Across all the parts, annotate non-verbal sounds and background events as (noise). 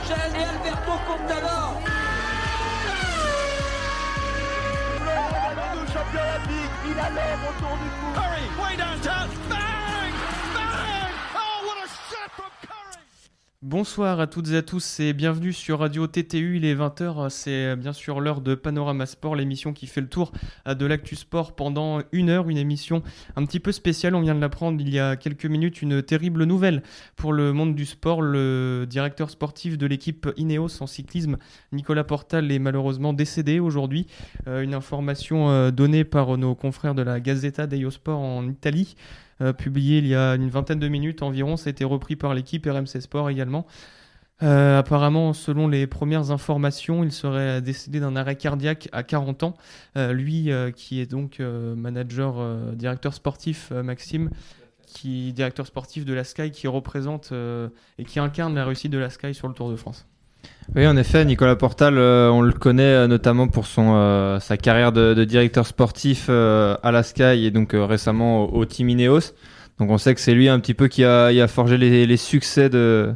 Porchel et Alberto Contador. Le il a l'homme autour du cou. Curry, way downtown, Bonsoir à toutes et à tous et bienvenue sur Radio TTU, il est 20h, c'est bien sûr l'heure de Panorama Sport, l'émission qui fait le tour euh, de l'actu sport pendant une heure, une émission un petit peu spéciale, on vient de l'apprendre il y a quelques minutes, une terrible nouvelle pour le monde du sport, le directeur sportif de l'équipe Ineos en cyclisme, Nicolas Portal, est malheureusement décédé aujourd'hui, Euh, une information euh, donnée par nos confrères de la Gazzetta dello Sport en Italie, publié il y a une vingtaine de minutes environ. Ça a été repris par l'équipe RMC Sport également. Euh, apparemment, selon les premières informations, il serait décédé d'un arrêt cardiaque à 40 ans. Euh, lui, euh, qui est donc euh, manager, euh, directeur sportif, euh, Maxime, qui directeur sportif de la Sky, qui représente euh, et qui incarne la réussite de la Sky sur le Tour de France. Oui, en effet, Nicolas Portal, euh, on le connaît euh, notamment pour son euh, sa carrière de, directeur sportif à la Sky et donc récemment au, au Team Ineos. Donc on sait que c'est lui un petit peu qui a, a forgé les, succès de,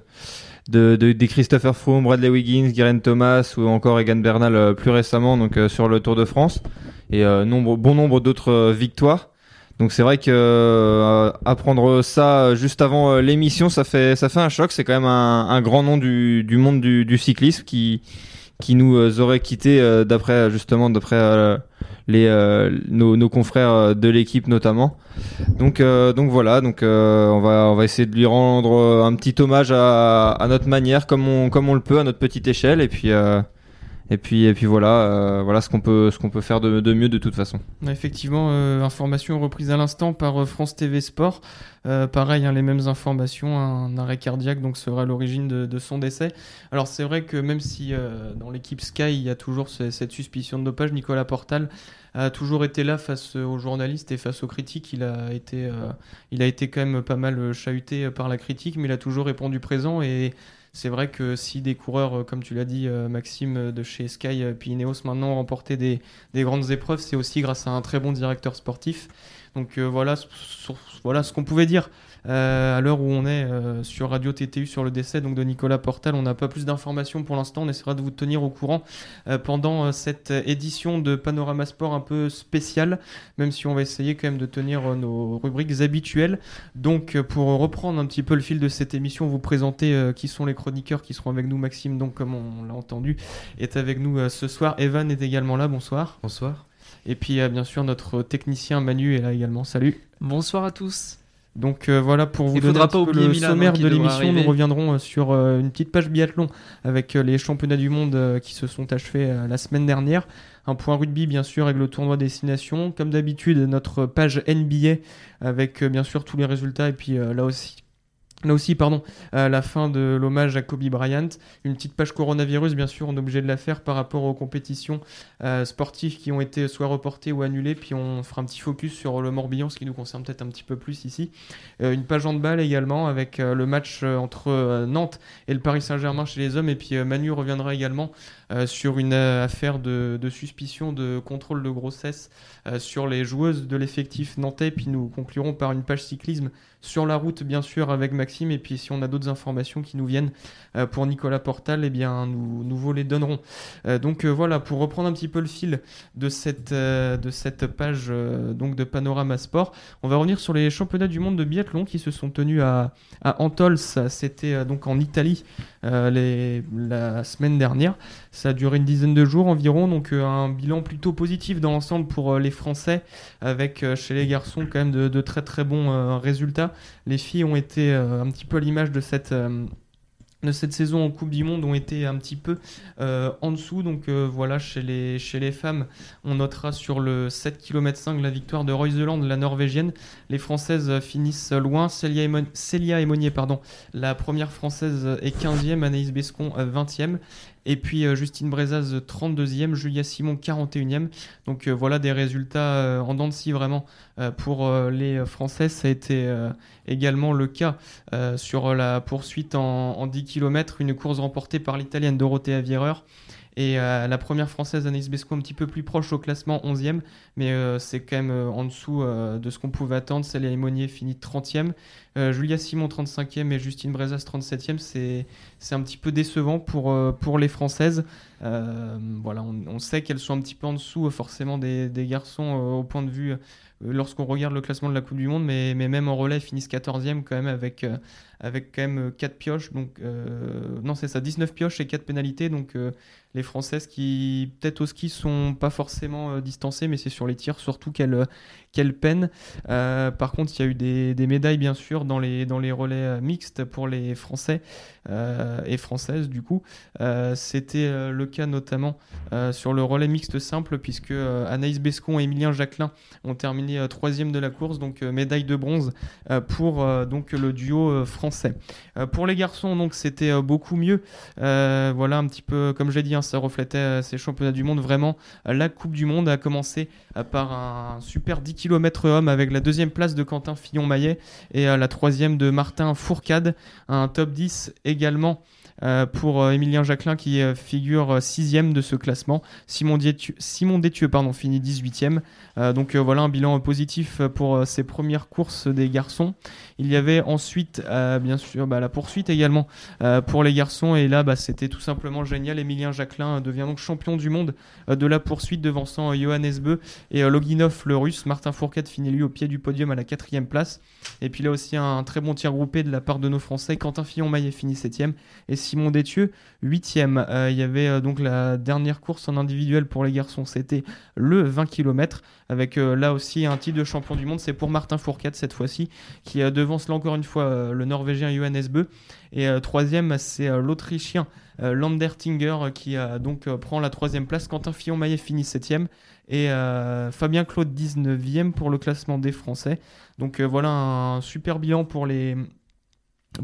de, de- des Christopher Froome, Bradley Wiggins, Geraint Thomas ou encore Egan Bernal plus récemment donc sur le Tour de France et nombre, bon nombre d'autres victoires. Donc c'est vrai que euh, apprendre ça euh, juste avant euh, l'émission, ça fait ça fait un choc. C'est quand même un, un grand nom du, du monde du, du cyclisme qui qui nous aurait quitté d'après justement d'après les nos, nos confrères de l'équipe notamment. Donc donc voilà donc on va on va essayer de lui rendre un petit hommage à, à notre manière comme on comme on le peut à notre petite échelle et puis et puis et puis voilà euh, voilà ce qu'on peut ce peut faire de, de mieux de toute façon. Effectivement, euh, information reprise à l'instant par euh, France TV Sport. Euh, pareil, hein, les mêmes informations, un arrêt cardiaque donc serait à l'origine de, son décès. Alors c'est vrai que même si dans l'équipe Sky il y a toujours ce- cette suspicion de dopage, Nicolas Portal a toujours été là face aux journalistes et face aux critiques. Il a été, il a été quand même pas mal chahuté par la critique, mais il a toujours répondu présent et c'est vrai que si des coureurs, euh, comme tu l'as dit, euh, Maxime, euh, de chez Sky puis Ineos maintenant ont remporté des, des grandes épreuves, c'est aussi grâce à un très bon directeur sportif. Donc voilà, voilà ce qu'on pouvait dire à l'heure où on est euh, sur Radio TTU sur le décès donc de Nicolas Portal. On n'a pas plus d'informations pour l'instant, on essaiera de vous tenir au courant euh, pendant euh, cette édition de Panorama Sport un peu spéciale, même si on va essayer quand même de tenir euh, nos rubriques habituelles. Donc euh, pour reprendre un petit peu le fil de cette émission, vous présenter euh, qui sont les chroniqueurs qui seront avec nous. Maxime, donc comme on l'a entendu, est avec nous euh, ce soir. Evan est également là, bonsoir. Bonsoir. Et puis euh, bien sûr notre technicien Manu est là également. Salut. Bonsoir à tous. Donc euh, voilà pour vous Il donner un pas peu le Milan, sommaire hein, de l'émission. Nous reviendrons euh, sur euh, une petite page biathlon avec euh, les championnats du monde qui se sont achevés la semaine dernière. Un point rugby bien sûr avec le tournoi destination. Comme d'habitude notre page NBA avec bien sûr tous les résultats et puis là aussi. Là aussi, pardon, la fin de l'hommage à Kobe Bryant, une petite page coronavirus, bien sûr, on est obligé de la faire par rapport aux compétitions euh, sportives qui ont été soit reportées ou annulées, puis on fera un petit focus sur le Morbihan, ce qui nous concerne peut-être un petit peu plus ici. Euh, une page handball également avec euh, le match entre Nantes et le Paris Saint-Germain chez les hommes. Et puis Manu reviendra également sur une affaire de, suspicion de contrôle de grossesse sur les joueuses de l'effectif nantais. Puis nous conclurons par une page cyclisme sur la route, bien sûr, avec Maxime. Et puis si on a d'autres informations qui nous viennent euh, pour Nicolas Portal, eh bien nous, nous vous les donnerons. Euh, donc euh, voilà, pour reprendre un petit peu le fil de cette, de cette page donc de Panorama Sport, on va revenir sur les championnats du monde de biathlon qui se sont tenus à, à Antols, c'était donc en Italie la semaine dernière. Ça a duré une dizaine de jours environ, donc euh, un bilan plutôt positif dans l'ensemble pour euh, les Français, avec euh, chez les garçons quand même de, très très bons résultats. Les filles ont été un petit peu à l'image de cette... de cette saison en Coupe du Monde ont été un petit peu en dessous. Donc voilà, chez les, chez les femmes, on notera sur le 7 km 5 la victoire de Royseland, la norvégienne. Les Françaises finissent loin. Célia, Emon- Célia pardon, la première Française est 15e, Anaïs Bescon euh, 20e. Et puis euh, Justine Brezaz 32e, Julia Simon 41e. Donc euh, voilà des résultats euh, en dents de scie vraiment pour les Françaises. Ça a été également le cas sur la poursuite en, en 10 km, une course remportée par l'Italienne Dorothea Vierer Et la première française, Anaïs Besco, un petit peu plus proche au classement, 11e, mais c'est quand même en dessous de ce qu'on pouvait attendre. Célia Monnier finit 30e. Julia Simon 35e et Justine Brezas 37e, c'est un petit peu décevant pour, pour les Françaises. voilà, on, sait qu'elles sont un petit peu en dessous forcément des, garçons au point de vue lorsqu'on regarde le classement de la Coupe du Monde, mais, mais même en relais, finissent 14e quand même avec, euh, avec quand même 4 pioches. Donc, euh, non, c'est ça, 19 pioches et 4 pénalités. Donc, euh, les Françaises qui, peut-être au ski, sont pas forcément distancées, mais c'est sur les tirs surtout qu'elles qu'elles peinent. par contre, il y a eu des, médailles, bien sûr, dans les, relais mixtes pour les Français et Françaises, du coup. C'était le cas notamment sur le relais mixte simple, puisque Anaïs Bescon et Emilien Jacquelin ont terminé troisième de la course, donc médaille de bronze pour le duo français. pour les garçons, c'était beaucoup mieux. voilà un petit peu, comme j'ai dit, ça reflétait ces championnats du monde. Vraiment, la Coupe du Monde a commencé par un super 10 km homme avec la deuxième place de Quentin Fillon-Maillet et la troisième de Martin Fourcade. Un top 10 également euh, pour euh, Emilien Jacquelin qui euh, figure sixième de ce classement. Simon Détieux, Simon pardon, finit 18e. donc voilà un bilan positif pour ses premières courses des garçons. Il y avait ensuite, bien sûr, bah, la poursuite également pour les garçons. Et là, bah, c'était tout simplement génial. Emilien Jacquelin devient donc champion du monde de la poursuite devançant Johannes Beu et Loginov le russe. Martin Fourcade finit lui au pied du podium à la quatrième place. Et puis là aussi un très bon tir groupé de la part de nos Français. Quentin Fillon-Maillet finit septième et Simon Détieux, 8e. Euh, il y avait euh, donc la dernière course en individuel pour les garçons, c'était le 20 km, avec euh, là aussi un titre de champion du monde. C'est pour Martin Fourcade cette fois-ci, qui devance là encore une fois le Norvégien Johannes Beu. Et troisième, c'est l'Autrichien Landertinger qui donc prend la troisième place. Quentin Fillon-Maillet finit septième. Et Fabien Claude 19e pour le classement des Français. Donc voilà un super bilan pour les,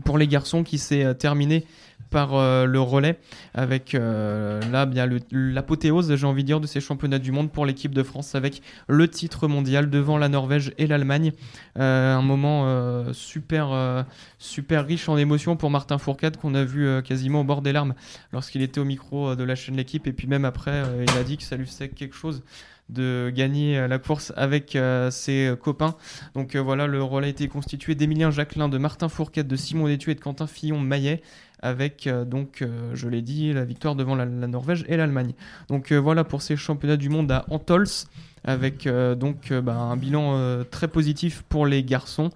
pour les garçons qui s'est terminé par euh, le relais avec euh, là bien l'apothéose j'ai envie de dire de ces championnats du monde pour l'équipe de France avec le titre mondial devant la Norvège et l'Allemagne. Euh, un moment super super riche en émotions pour Martin Fourcade qu'on a vu quasiment au bord des larmes lorsqu'il était au micro de la chaîne l'équipe. Et puis même après il a dit que ça lui faisait quelque chose de gagner la course avec ses copains. Donc voilà, le relais a été constitué d'Emilien Jacquelin, de Martin Fourcade, de Simon Détué et de Quentin Fillon-Maillet avec euh, donc, euh, je l'ai dit, la victoire devant la, Norvège et l'Allemagne. Donc euh, voilà pour ces championnats du monde à Antols, avec donc bah, un bilan très positif pour les garçons.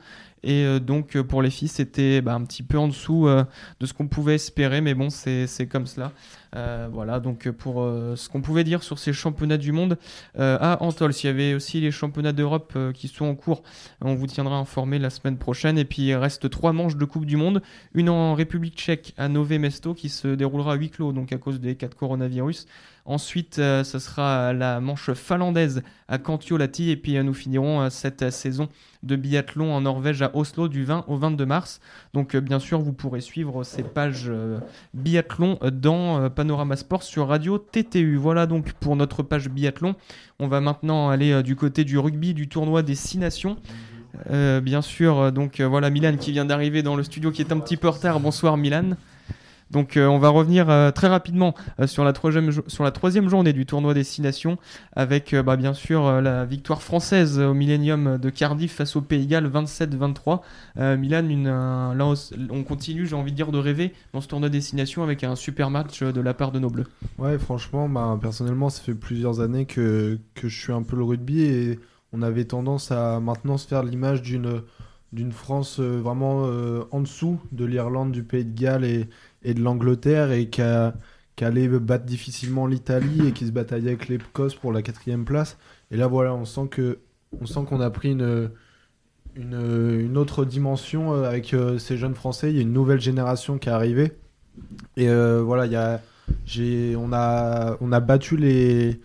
Et donc pour les filles, c'était bah, un petit peu en dessous de ce qu'on pouvait espérer, mais bon, c'est comme cela. Euh, voilà, donc pour euh, ce qu'on pouvait dire sur ces championnats du monde euh, à Antols, il y avait aussi les championnats d'Europe qui sont en cours. On vous tiendra informé la semaine prochaine. Et puis il reste trois manches de Coupe du Monde. Une en République tchèque à Nové Mesto qui se déroulera à huis clos, donc à cause des cas de coronavirus. Ensuite, ce sera la manche finlandaise à Kantiolati. Et puis nous finirons cette saison de biathlon en Norvège à Oslo du 20 au 22 mars. Donc bien sûr, vous pourrez suivre ces pages biathlon dans Panorama Sport sur Radio TTU. Voilà donc pour notre page biathlon. On va maintenant aller euh, du côté du rugby du tournoi des Six Nations. Euh, bien sûr, euh, donc voilà Milan qui vient d'arriver dans le studio qui est un petit peu en retard. Bonsoir Milan. Donc euh, on va revenir euh, très rapidement euh, sur, la troisième, journée du tournoi des Six Nations avec bah, bien sûr la victoire française au Millennium de Cardiff face au Pays Galles 27-23. Milan, on continue, j'ai envie de dire, de rêver dans ce tournoi des Six Nations avec un super match de la part de nos Bleus. Ouais, franchement, bah, personnellement, ça fait plusieurs années que, je suis un peu le rugby et on avait tendance à maintenant se faire l'image d'une France vraiment en dessous de l'Irlande, du Pays de Galles et, et de l'Angleterre et qui, allait battre difficilement l'Italie et qui se bataillait avec l'Écosse pour la quatrième place. Et là, voilà, on sent que on sent qu'on a pris une, une, autre dimension euh, avec euh, ces jeunes Français. Il y a une nouvelle génération qui est arrivée. Et euh, voilà, il y a, on, a, on a battu les,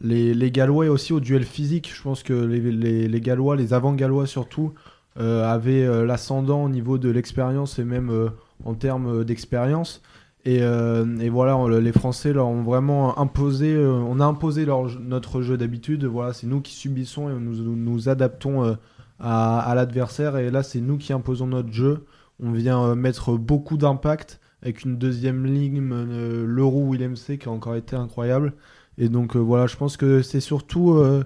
les, les, Gallois aussi au duel physique. Je pense que les, les, les Gallois, les avant-Gallois surtout, avaient l'ascendant au niveau de l'expérience et même en termes d'expérience. Et, euh, voilà, les Français leur ont vraiment imposé, euh, on a imposé notre jeu d'habitude. Voilà, c'est nous qui subissons et nous nous adaptons euh, à, l'adversaire. Et là, c'est nous qui imposons notre jeu. On vient mettre beaucoup d'impact avec une deuxième ligne, euh, Leroux Willem C qui a encore été incroyable. Et donc euh, voilà, je pense que c'est surtout euh,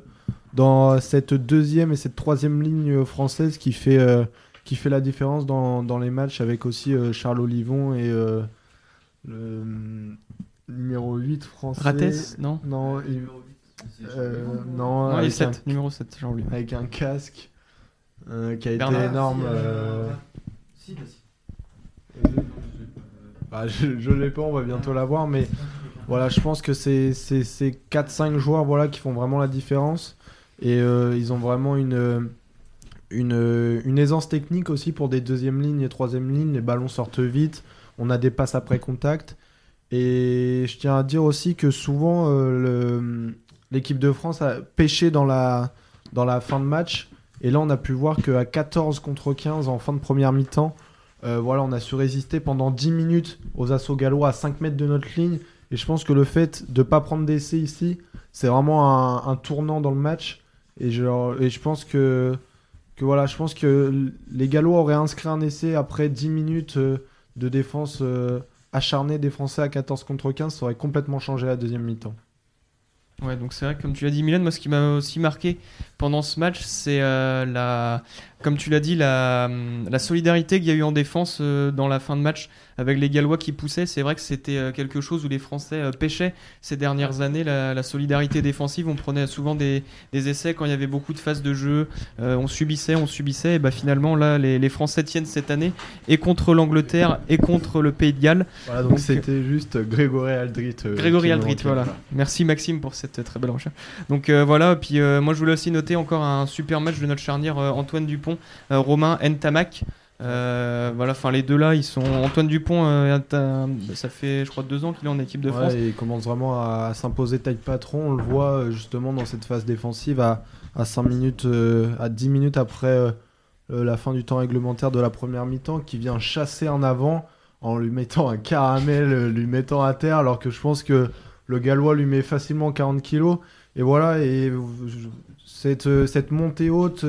dans cette deuxième et cette troisième ligne française qui fait, euh, qui fait la différence dans, dans les matchs avec aussi euh, Charles Olivon et euh, le hum, numéro 8 français. Rates, non? Non, il- euh, non, Non, il est avec, un, 7, numéro 7, j'ai oublié. avec un casque euh, qui a été énorme. euh, bah, je je l'ai pas, on va bientôt l'avoir, mais voilà, je pense que c'est c'est- ces 4-5 joueurs voilà, qui font vraiment la différence. Et euh, ils ont vraiment une, une, une aisance technique aussi pour des deuxième lignes et troisième lignes. Les ballons sortent vite, on a des passes après contact. Et je tiens à dire aussi que souvent, euh, l'équipe de France a pêché dans la, dans la fin de match. Et là, on a pu voir qu'à 14 contre 15 en fin de première mi-temps, euh, voilà, on a su résister pendant 10 minutes aux assauts gallois à 5 mètres de notre ligne. Et je pense que le fait de ne pas prendre d'essai ici, c'est vraiment un, un tournant dans le match. Et je, et je pense que, voilà, je pense que les Gallois auraient inscrit un essai après 10 minutes euh, de défense euh, acharnée des Français à 14 contre 15, ça aurait complètement changé la deuxième mi-temps. Ouais, donc c'est vrai comme tu l'as dit, Milan, moi ce qui m'a aussi marqué pendant ce match, c'est euh, la, comme tu l'as dit, la, solidarité qu'il y a eu en défense dans la fin de match avec les Gallois qui poussaient. C'est vrai que c'était euh, quelque chose où les Français euh, pêchaient ces dernières années, la, la solidarité défensive. On prenait souvent des, des essais quand il y avait beaucoup de phases de jeu, euh, on subissait, on subissait, et bah finalement là, les, les Français tiennent cette année et contre l'Angleterre et contre le Pays de Galles. Voilà, donc c'était juste Grégory Aldrit. euh, Grégory Aldrit, voilà. Merci Maxime pour cette très belle recherche. Donc euh, voilà, puis moi je voulais aussi noter encore un super match de notre charnière Antoine Dupont, Romain Ntamak. Euh, voilà, enfin les deux là, ils sont Antoine Dupont, euh, ça fait je crois deux ans qu'il est en équipe de Ouais, France. et il commence vraiment à s'imposer taille patron. On le voit euh, justement dans cette phase défensive à, à 5 minutes, euh, à 10 minutes après la fin du temps réglementaire de la première mi-temps, qui vient chasser en avant en lui mettant un caramel, lui mettant à terre, alors que je pense que le Gallois lui met facilement 40 kilos. Et voilà, et cette, cette montée haute.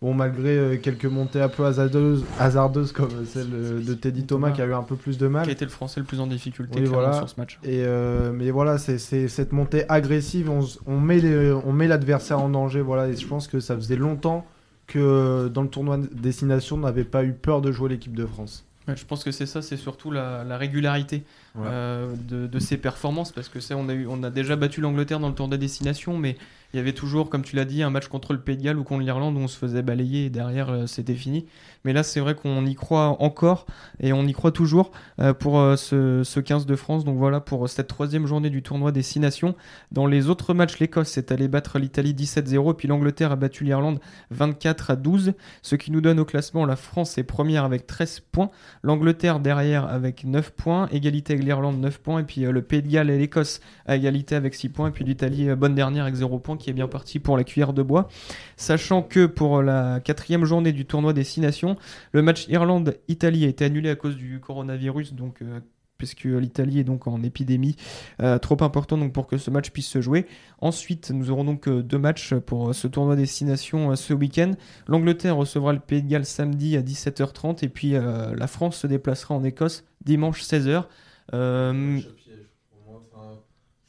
Bon, malgré euh, quelques montées un peu hasardeuses, hasardeuses comme celle de Teddy Thomas qui a eu un peu plus de mal. Qui a été le français le plus en difficulté Oui, clairement, voilà. sur ce match. Et euh, mais voilà, c'est cette montée agressive, on, met l'adversaire en danger, voilà. Et je pense que ça faisait longtemps que euh, dans le tournoi destination, on n'avait pas eu peur de jouer l'équipe de France. Ouais, je pense que c'est ça, c'est surtout la, la régularité Ouais. euh, de, de ses performances, parce que ça, on a, eu, on a déjà battu l'Angleterre dans le tour des destinations, mais il y avait toujours, comme tu l'as dit, un match contre le Pays de Galles ou contre l'Irlande où on se faisait balayer et derrière euh, c'était fini. Mais là, c'est vrai qu'on y croit encore et on y croit toujours euh, pour euh, ce, ce 15 de France. Donc voilà pour cette troisième journée du tournoi Destination. Dans les autres matchs, l'Écosse est allée battre l'Italie 17-0 et puis l'Angleterre a battu l'Irlande 24 à 12, ce qui nous donne au classement la France est première avec 13 points. L'Angleterre derrière avec 9 points, égalité avec l'Irlande 9 points, et puis le Pays de Galles et l'Écosse à égalité avec 6 points, et puis l'Italie bonne dernière avec 0 points qui est bien parti pour la cuillère de bois. Sachant que pour la quatrième journée du tournoi Destination, le match Irlande-Italie a été annulé à cause du coronavirus, donc euh, puisque l'Italie est donc en épidémie euh, trop important pour que ce match puisse se jouer. Ensuite, nous aurons donc euh, deux matchs pour ce tournoi destination euh, ce week-end. L'Angleterre recevra le Pays de Galles samedi à 17h30 et puis la France se déplacera en Écosse dimanche 16h.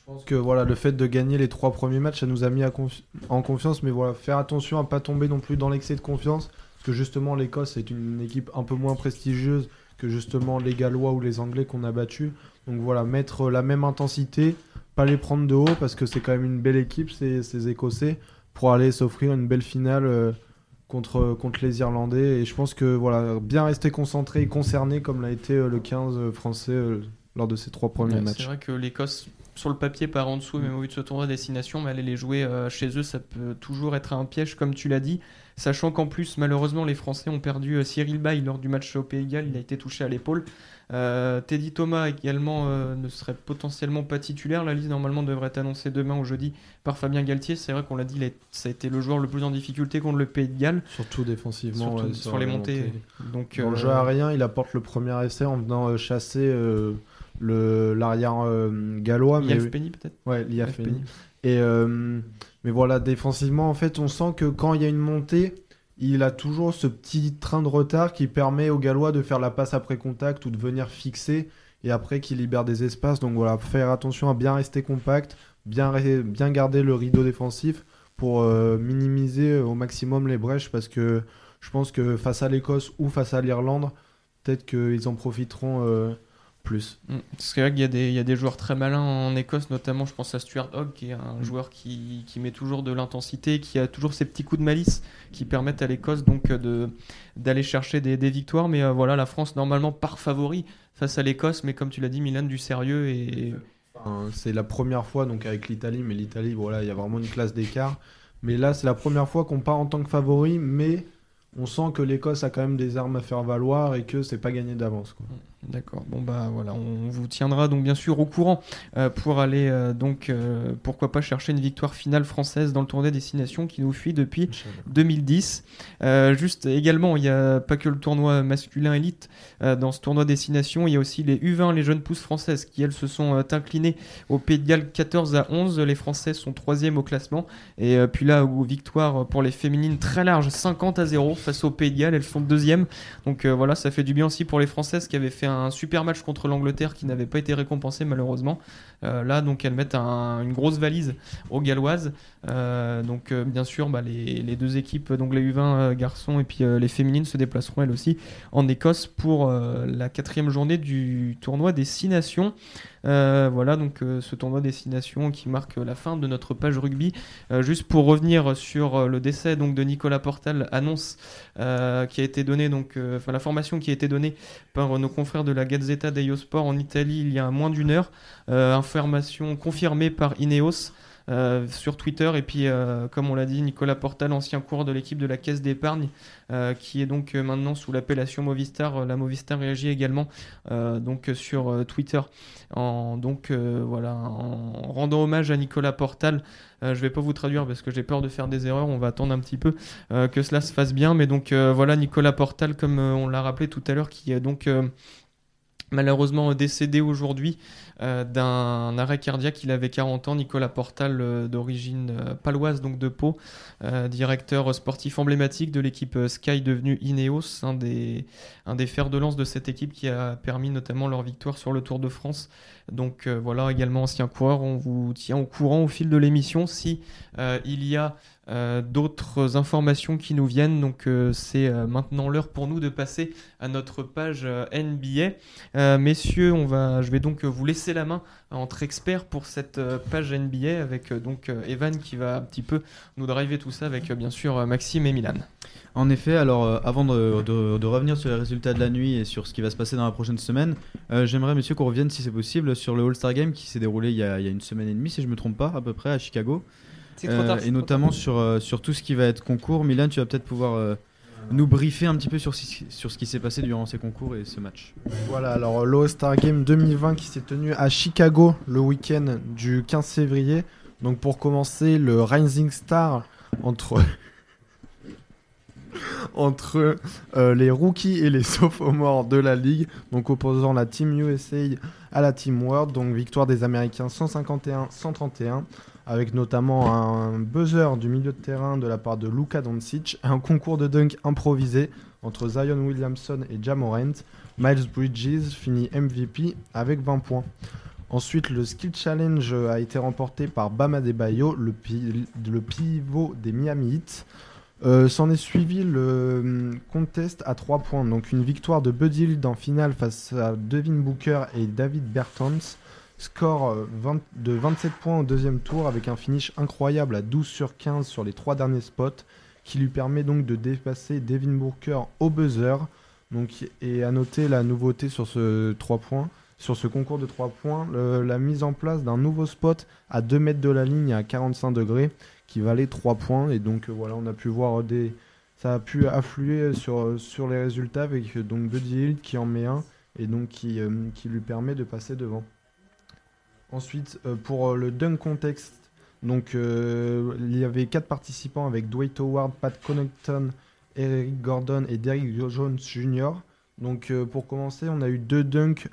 Euh, Je pense que voilà, le fait de gagner les trois premiers matchs, ça nous a mis à confi- en confiance, mais voilà, faire attention à pas tomber non plus dans l'excès de confiance, parce que justement l'Écosse est une équipe un peu moins prestigieuse que justement les Gallois ou les Anglais qu'on a battus. Donc voilà, mettre la même intensité, pas les prendre de haut, parce que c'est quand même une belle équipe, ces, ces Écossais, pour aller s'offrir une belle finale euh, contre, contre les Irlandais. Et je pense que voilà, bien rester concentré et concerné, comme l'a été euh, le 15 français euh, lors de ces trois premiers Ouais, matchs. C'est vrai que l'Écosse, sur le papier, par en dessous, même au vu de ce tournoi de destination, mais aller les jouer euh, chez eux, ça peut toujours être un piège, comme tu l'as dit. Sachant qu'en plus, malheureusement, les Français ont perdu euh, Cyril Bay lors du match au Pays de Galles. Il a été touché à l'épaule. Euh, Teddy Thomas également euh, ne serait potentiellement pas titulaire. La liste normalement devrait être annoncée demain ou jeudi par Fabien Galtier. C'est vrai qu'on l'a dit, il a- ça a été le joueur le plus en difficulté contre le Pays de Galles, Surtout défensivement. surtout ouais, sur les montées. Donc, Dans le jeu aérien, il apporte le premier essai en venant euh, chasser euh, le l'arrière euh, gallois. Mais... Penny peut-être Ouais, Yelf Penny. Penny. Et euh, mais voilà, défensivement, en fait, on sent que quand il y a une montée, il a toujours ce petit train de retard qui permet aux Gallois de faire la passe après contact ou de venir fixer et après qui libère des espaces. Donc voilà, faire attention à bien rester compact, bien, bien garder le rideau défensif pour euh, minimiser au maximum les brèches parce que je pense que face à l'Écosse ou face à l'Irlande, peut-être qu'ils en profiteront plus. Mm. C'est vrai qu'il y, a des- il y a des joueurs très malins en Écosse, notamment je pense à Stuart Hogg, qui est un joueur qui, qui met toujours de l'intensité, qui a toujours ces petits coups de malice qui permettent à l'Écosse donc euh, de d'aller chercher des, des victoires. Mais euh, voilà, la France normalement part favori face à l'Écosse, mais comme tu l'as dit, Milan du sérieux et Enfin, c'est la première fois donc avec l'Italie, mais l'Italie, voilà, il y a vraiment une classe d'écart. Mais là, c'est la première fois qu'on part en tant que favori, mais on sent que l'Écosse a quand même des armes à faire valoir et que c'est pas gagné d'avance. quoi. D'accord. Bon bah voilà, on vous tiendra donc bien sûr au courant euh, pour aller euh, donc euh, pourquoi pas chercher une victoire finale française dans le tournoi destination qui nous fuit depuis 2010. Euh, juste également, il n'y a pas que le tournoi masculin élite dans ce tournoi destination, il y a aussi les U20, les jeunes pousses françaises qui elles se sont inclinées au Pays de Galles 14 à 11. Les Françaises sont troisième au classement et puis là où victoire pour les féminines très large 50 à 0 face au Pays de Galles, elles sont deuxième. Donc voilà, ça fait du bien aussi pour les Françaises qui avaient fait un super match contre l'Angleterre qui n'avait pas été récompensé malheureusement. Euh, là donc elles mettent un- une grosse valise aux Galloises. Euh, donc euh, bien sûr, bah, les, les deux équipes, donc les U20 euh, garçons et puis les féminines se déplaceront elles aussi en Écosse pour la quatrième journée du tournoi des Six Nations. Euh, voilà donc euh, ce tournoi des Six Nations qui marque la fin de notre page rugby. Euh, juste pour revenir sur le décès donc de Nicolas Portal, annonce qui a été donnée donc, enfin la formation qui a été donnée par nos confrères de la Gazzetta dello Sport en Italie il y a moins d'une heure. Information confirmée par Ineos euh, sur Twitter. Et puis, euh, comme on l'a dit, Nicolas Portal, ancien coureur de l'équipe de la Caisse d'épargne, euh, qui est donc maintenant sous l'appellation Movistar. La Movistar réagit également donc sur Twitter. En, donc voilà, en rendant hommage à Nicolas Portal. Je vais pas vous traduire parce que j'ai peur de faire des erreurs. On va attendre un petit peu que cela se fasse bien. Mais donc voilà, Nicolas Portal, comme on l'a rappelé tout à l'heure, qui est donc malheureusement décédé aujourd'hui euh, d'un arrêt cardiaque. Il avait 40 ans. Nicolas Portal, euh, d'origine euh, paloise, donc de Pau, directeur sportif emblématique de l'équipe Sky devenue Ineos, un des, fers de lance de cette équipe qui a permis notamment leur victoire sur le Tour de France. Donc voilà, également ancien coureur. On vous tient au courant au fil de l'émission si il y a euh, d'autres informations qui nous viennent. Donc euh, c'est euh, maintenant l'heure pour nous de passer à notre page NBA. Messieurs, on va, je vais donc vous laisser la main entre experts pour cette page NBA avec donc Evan qui va un petit peu nous driver tout ça avec bien sûr Maxime et Milan. En effet, alors avant de, revenir sur les résultats de la nuit et sur ce qui va se passer dans la prochaine semaine, j'aimerais, messieurs, qu'on revienne, si c'est possible, sur le All-Star Game qui s'est déroulé il y, a, il y a une semaine et demie, si je me trompe pas, à peu près, à Chicago. Euh, et notamment sur, euh, sur tout ce qui va être concours. Milan, tu vas peut-être pouvoir euh, nous briefer un petit peu sur, sur ce qui s'est passé durant ces concours et ce match. Voilà, alors l'All-Star Game 2020 qui s'est tenu à Chicago le week-end du 15 février. Donc pour commencer, le Rising Star entre (laughs) entre euh, les rookies et les (laughs) sophomores de la ligue, donc opposant la Team USA à la Team World, donc victoire des Américains 151-131, avec notamment un buzzer du milieu de terrain de la part de Luka Doncic, un concours de dunk improvisé entre Zion Williamson et Jamorant. Miles Bridges finit MVP avec 20 points. Ensuite, le Skill Challenge a été remporté par Bam Adebayo, le, le pivot des Miami Heat. Euh, S'en est suivi le hum, contest à 3 points, donc une victoire de Buddy en finale face à Devin Booker et David Bertans. Score euh, 20 de 27 points au deuxième tour avec un finish incroyable à 12 sur 15 sur les trois derniers spots qui lui permet donc de dépasser Devin Booker au buzzer. Donc, et à noter la nouveauté sur ce 3 points, sur ce concours de 3 points, la mise en place d'un nouveau spot à 2 mètres de la ligne à 45 degrés qui valait 3 points. Et donc euh, voilà, on a pu voir des. Ça a pu affluer sur, sur les résultats avec euh, donc Buddy Hield qui en met un et donc qui, qui lui permet de passer devant. Ensuite, euh, pour euh, le dunk contexte, donc euh, il y avait 4 participants avec Dwight Howard, Pat Connaughton, Eric Gordon et Derrick Jones Jr. Donc pour commencer, on a eu deux dunks,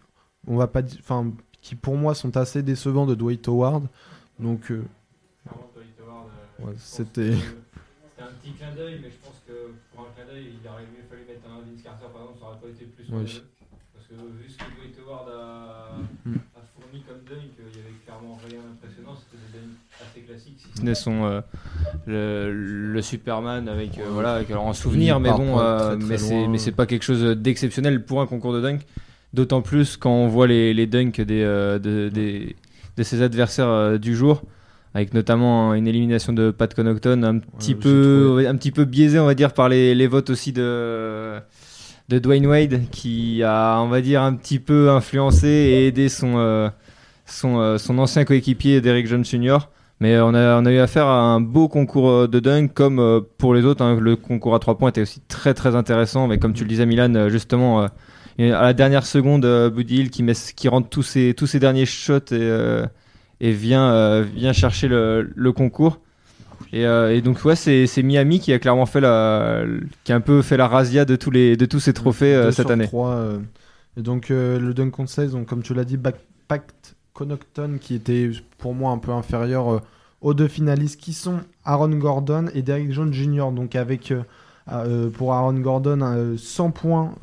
on va pas enfin qui pour moi sont assez décevants de Dwight Howard. Donc ouais, c'était (laughs) petit clin d'œil, mais je pense que pour un clin d'œil, il aurait mieux fallu mettre un Vince Carter par exemple, ça aurait pas été plus. Parce que vu ce que Dwight Howard a, Mm. a fourni comme dunk, il y avait clairement rien d'impressionnant, c'était des assez classiques. Si ce n'est son euh, le, le Superman avec euh, voilà, avec, alors en souvenir, mais bon, pas euh, très, très mais c'est mais c'est pas quelque chose d'exceptionnel pour un concours de dunk. D'autant plus quand on voit les, les dunks des, euh, de, des, de ses adversaires euh, du jour, avec notamment une élimination de Pat Connaughton, un petit, peu, un petit peu biaisé, on va dire, par les, les votes aussi de, de Dwayne Wade, qui a, on va dire, un petit peu influencé et aidé son, euh, son, euh, son ancien coéquipier Derrick Jones Jr. Mais euh, on a, on a eu affaire à un beau concours euh, de dunk, comme pour les autres. hein, le concours à trois points était aussi très très intéressant. Mais comme tu le disais, Milan, justement, euh, à la dernière seconde, euh, Buddy Hill qui, met, qui rentre tous ses, tous ses derniers shots et, euh, et vient, vient chercher le, le concours. Et, et donc ouais, c'est c'est Miami qui a clairement fait la, qui a un peu fait la razzia de tous les, de tous ces trophées cette année. et donc le dunk contest, donc comme tu l'as dit, Back- Pact Connaughton qui était pour moi un peu inférieur euh, aux deux finalistes qui sont Aaron Gordon et Derrick Jones Jr. Donc avec euh, euh, pour Aaron Gordon euh, 100 points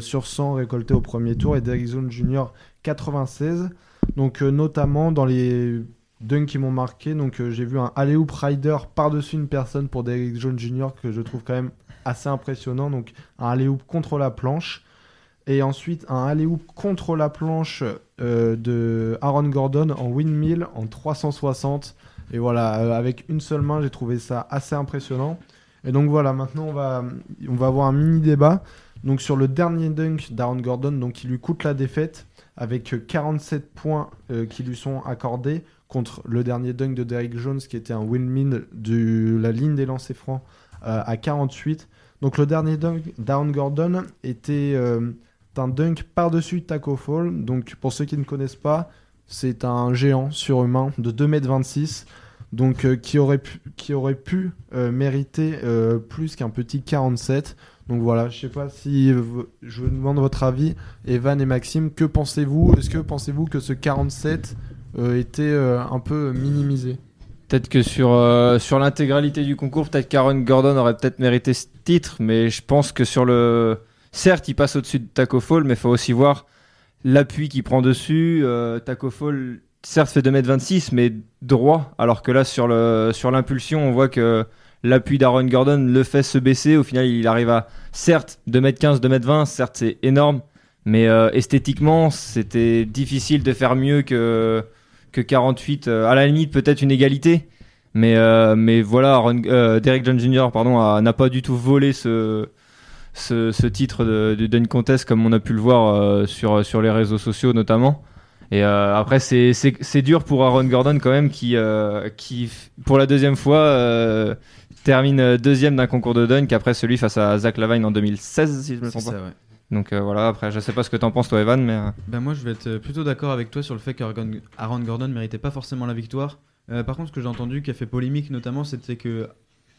sur 100 récoltés au premier tour et Derrick Jones Jr. 96. Donc notamment dans les dunks qui m'ont marqué, donc j'ai vu un alley-oop rider par-dessus une personne pour Derrick Jones Jr. que je trouve quand même assez impressionnant. Donc un alley-oop contre la planche. Et ensuite un alley-oop contre la planche euh, de Aaron Gordon en windmill en 360. Et voilà, euh, avec une seule main, j'ai trouvé ça assez impressionnant. Et donc voilà, maintenant on va, avoir un mini débat. Donc sur le dernier dunk d'Aaron Gordon, donc qui lui coûte la défaite, avec euh, 47 points euh, qui lui sont accordés contre le dernier dunk de Derrick Jones qui était un windmill de la ligne des lancers francs à 48. Donc le dernier dunk d'Aaron Gordon était un dunk par-dessus Taco Fall. Donc pour ceux qui ne connaissent pas, c'est un géant surhumain de 2m26. Donc euh, qui aurait pu, qui aurait pu euh, mériter euh, plus qu'un petit 47. Donc voilà, je sais pas si je vous demande votre avis, Evan et Maxime, que pensez-vous? Est-ce que pensez-vous que ce 47 euh, était un peu minimisé? Peut-être que sur, sur l'intégralité du concours, peut-être qu'Aaron Gordon aurait peut-être mérité ce titre, mais je pense que sur le. Certes, il passe au-dessus de Taco Fall, mais il faut aussi voir l'appui qu'il prend dessus. Euh, Taco Fall, certes, fait 2m26, mais droit, alors que là, sur le sur l'impulsion, on voit que l'appui d'Aaron Gordon le fait se baisser. Au final, il arrive à, certes, 2m15, 2m20, certes, c'est énorme, mais euh, esthétiquement, c'était difficile de faire mieux que que 48. euh, à la limite, peut-être une égalité. Mais, euh, mais voilà, Derek John Jr. pardon, n'a pas du tout volé ce, ce, ce titre de, de Dunk Contest comme on a pu le voir euh, sur, sur les réseaux sociaux notamment. Et euh, après, c'est- dur pour Aaron Gordon quand même qui, euh, qui pour la deuxième fois, euh, termine deuxième d'un concours de dunk après celui face à Zach Lavine en 2016, si je me trompe pas. ouais. Donc voilà, après, je sais pas ce que t'en penses toi, Evan, mais. Ben moi, je vais être plutôt d'accord avec toi sur le fait qu'Aaron Aaron Gordon méritait pas forcément la victoire. Par contre, ce que j'ai entendu qui a fait polémique notamment, c'était que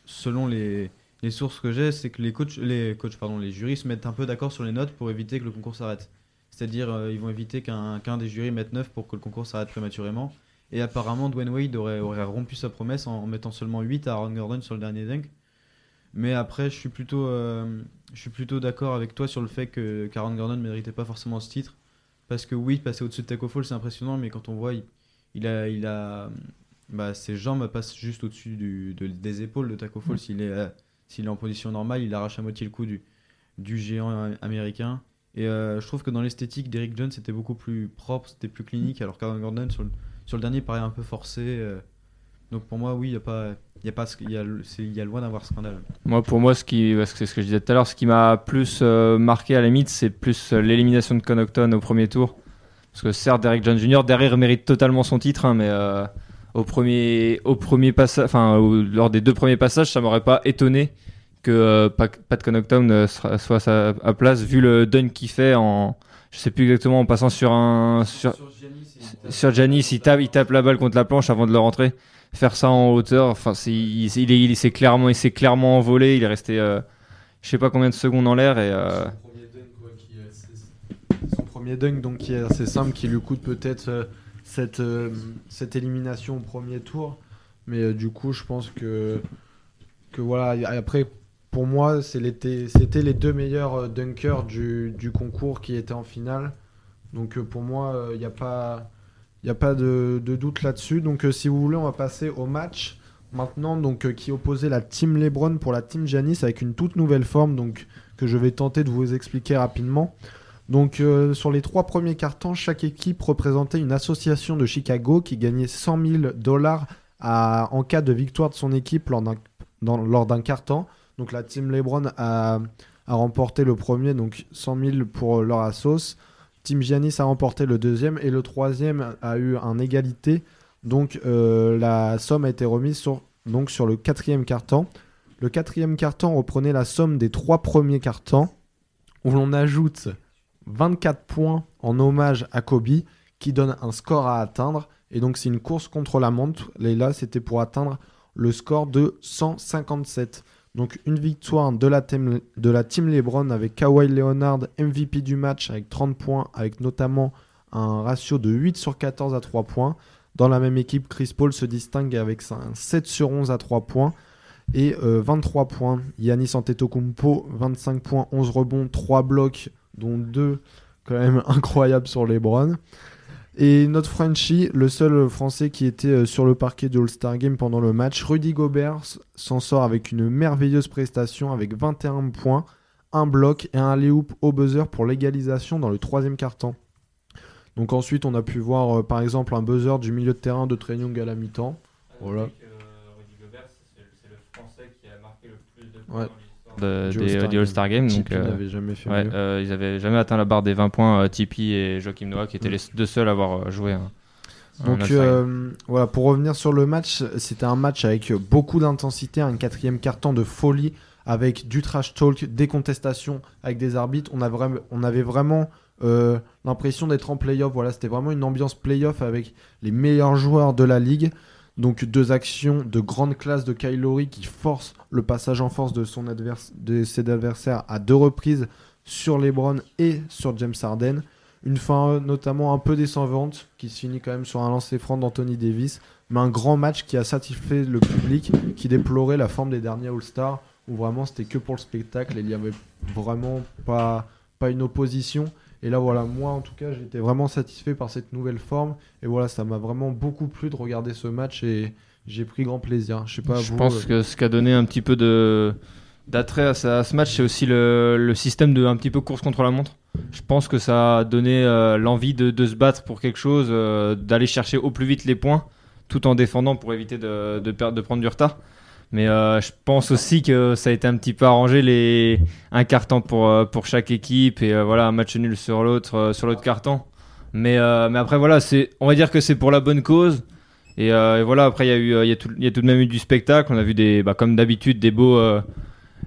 selon les, les sources que j'ai, c'est que les coachs, les coachs, pardon, les jurys se mettent un peu d'accord sur les notes pour éviter que le concours s'arrête. C'est-à-dire, euh, ils vont éviter qu'un des jurys mette 9 pour que le concours s'arrête prématurément. Et apparemment, Dwayne Wade aurait, aurait rompu sa promesse en, en mettant seulement 8 à Aaron Gordon sur le dernier dunk. Mais après, je suis plutôt, euh, je suis plutôt d'accord avec toi sur le fait que qu'Aaron Gordon ne méritait pas forcément ce titre. Parce que oui, passer au-dessus de Taco Fall, c'est impressionnant, mais quand on voit, il, il a, il a, bah, ses jambes passent juste au-dessus de- des épaules de Taco Fall. S'il est, euh, s'il est en position normale, il arrache à moitié le cou du, du géant américain. Et euh, je trouve que dans l'esthétique, Derrick Jones c'était beaucoup plus propre, c'était plus clinique, alors qu'Aaron Gordon sur le, sur le dernier paraît un peu forcé. euh. donc pour moi, oui, il y a pas, il y a pas, il y a, y a loin d'avoir scandale. Moi, pour moi, ce qui, c'est ce que je disais tout à l'heure, ce qui m'a plus euh, marqué à la limite, c'est plus l'élimination de Connaughton au premier tour. Parce que certes, Derek John Jr. derrière mérite totalement son titre, hein, mais au premier, au premier passage, enfin, lors des deux premiers passages, ça m'aurait pas étonné que euh, Pat Connaughton euh, soit à sa à place, vu le dunk qu'il fait en, je sais plus exactement, en passant sur un, sur, sur Giannis, il tape, il tape la balle contre la planche avant de le rentrer. Faire ça en hauteur, enfin, c'est, il, il, est- il s'est clairement, il s'est clairement envolé. Il est resté, euh, je sais pas combien de secondes en l'air et euh, premier dunk, son premier dunk, donc qui est assez simple, qui lui coûte peut-être euh, cette, euh, cette élimination au premier tour. Mais euh, du coup, je pense que, voilà, après, pour moi, c'était les deux meilleurs euh, dunkers du, concours qui étaient en finale. Donc pour moi, il n'y a pas, de, doute là-dessus. Donc si vous voulez, on va passer au match maintenant donc, qui opposait la team LeBron pour la team Giannis avec une toute nouvelle forme donc, que je vais tenter de vous expliquer rapidement. Donc euh, sur les trois premiers cartons, chaque équipe représentait une association de Chicago qui gagnait 100 000 dollars en cas de victoire de son équipe lors d'un carton. Donc la team LeBron a, remporté le premier, donc 100 000 pour leur assos. Team Giannis a remporté le deuxième et le troisième a eu un égalité. Donc euh, la somme a été remise sur, sur le quatrième carton. Le quatrième carton reprenait la somme des trois premiers cartons où l'on ajoute 24 points en hommage à Kobe qui donne un score à atteindre. Et donc c'est une course contre la montre. Et c'était pour atteindre le score de 157. Donc une victoire de la team, de la LeBron avec Kawhi Leonard MVP du match avec 30 points, avec notamment un ratio de 8 sur 14 à 3 points. Dans la même équipe, Chris Paul se distingue avec un 7 sur 11 à 3 points et euh, 23 points. Yanis Antetokounmpo, 25 points, 11 rebonds, 3 blocs, dont 2 quand même (laughs) incroyables sur LeBron. Et notre Frenchie, le seul Français qui était euh, sur le parquet du All-Star Game pendant le match, Rudy Gobert s'en sort avec une merveilleuse prestation avec 21 points, un bloc et un alley-oop au buzzer pour l'égalisation dans le troisième quart-temps. Donc ensuite, on a pu voir euh, par exemple un buzzer du milieu de terrain de Trae Young à la mi-temps. Voilà. Ouais. De- des- All-Star Game. Donc, euh, n'avait jamais fait ouais, mieux. euh, ils avaient jamais atteint la barre des 20 points, euh, Tipeee et Joachim Noah, qui étaient Mm. les deux seuls à avoir joué. Donc euh, voilà, pour revenir sur le match, c'était un match avec beaucoup d'intensité, un quatrième carton de folie, avec du trash talk, des contestations avec des arbitres. On, a vraiment, on avait vraiment euh, l'impression d'être en playoff. Voilà, c'était vraiment une ambiance playoff avec les meilleurs joueurs de la ligue. Donc deux actions de grande classe de Kyle Lowry qui force le passage en force de, ses adversaires à deux reprises sur LeBron et sur James Harden. Une fin euh, notamment un peu décevante qui se finit quand même sur un lancer franc d'Anthony Davis, mais un grand match qui a satisfait le public qui déplorait la forme des derniers All-Stars où vraiment c'était que pour le spectacle et il n'y avait vraiment pas une opposition. Et là voilà, moi en tout cas j'étais vraiment satisfait par cette nouvelle forme et voilà, ça m'a vraiment beaucoup plu de regarder ce match et j'ai pris grand plaisir. Je sais pas Je vous, pense euh, que ce qui a donné un petit peu de d'attrait à, ce- à ce match, c'est aussi le, le système de un petit peu course contre la montre. Je pense que ça a donné euh, l'envie de, de se battre pour quelque chose, euh, d'aller chercher au plus vite les points, tout en défendant pour éviter de, de, perdre, de prendre du retard. Mais euh, je pense aussi que ça a été un petit peu arrangé les un carton pour euh, pour chaque équipe et euh, voilà un match nul sur l'autre sur l'autre carton. Mais mais après voilà c'est on va dire que c'est pour la bonne cause. Et, voilà, après, il y, a eu, il y, tout- y a tout de même eu du spectacle. On a vu, des, bah, comme d'habitude, des beaux.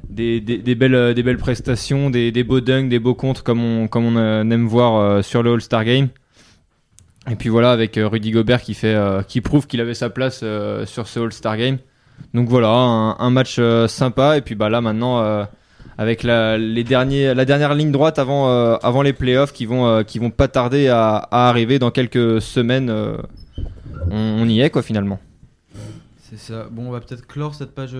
des, des, belles, des belles prestations, des, des beaux dunks, des beaux contres, comme on, comme on aime voir sur le All-Star Game. Et puis voilà, avec Rudy Gobert qui, fait, qui prouve qu'il avait sa place sur ce All-Star Game. Donc voilà, un, un match euh, sympa. Et puis bah, là, maintenant, euh, avec la, les derniers, la dernière ligne droite avant, euh, avant les playoffs qui vont, euh, qui vont pas tarder à, à arriver dans quelques semaines. euh, on, on y est quoi finalement. C'est ça. Bon, on va peut-être clore cette page,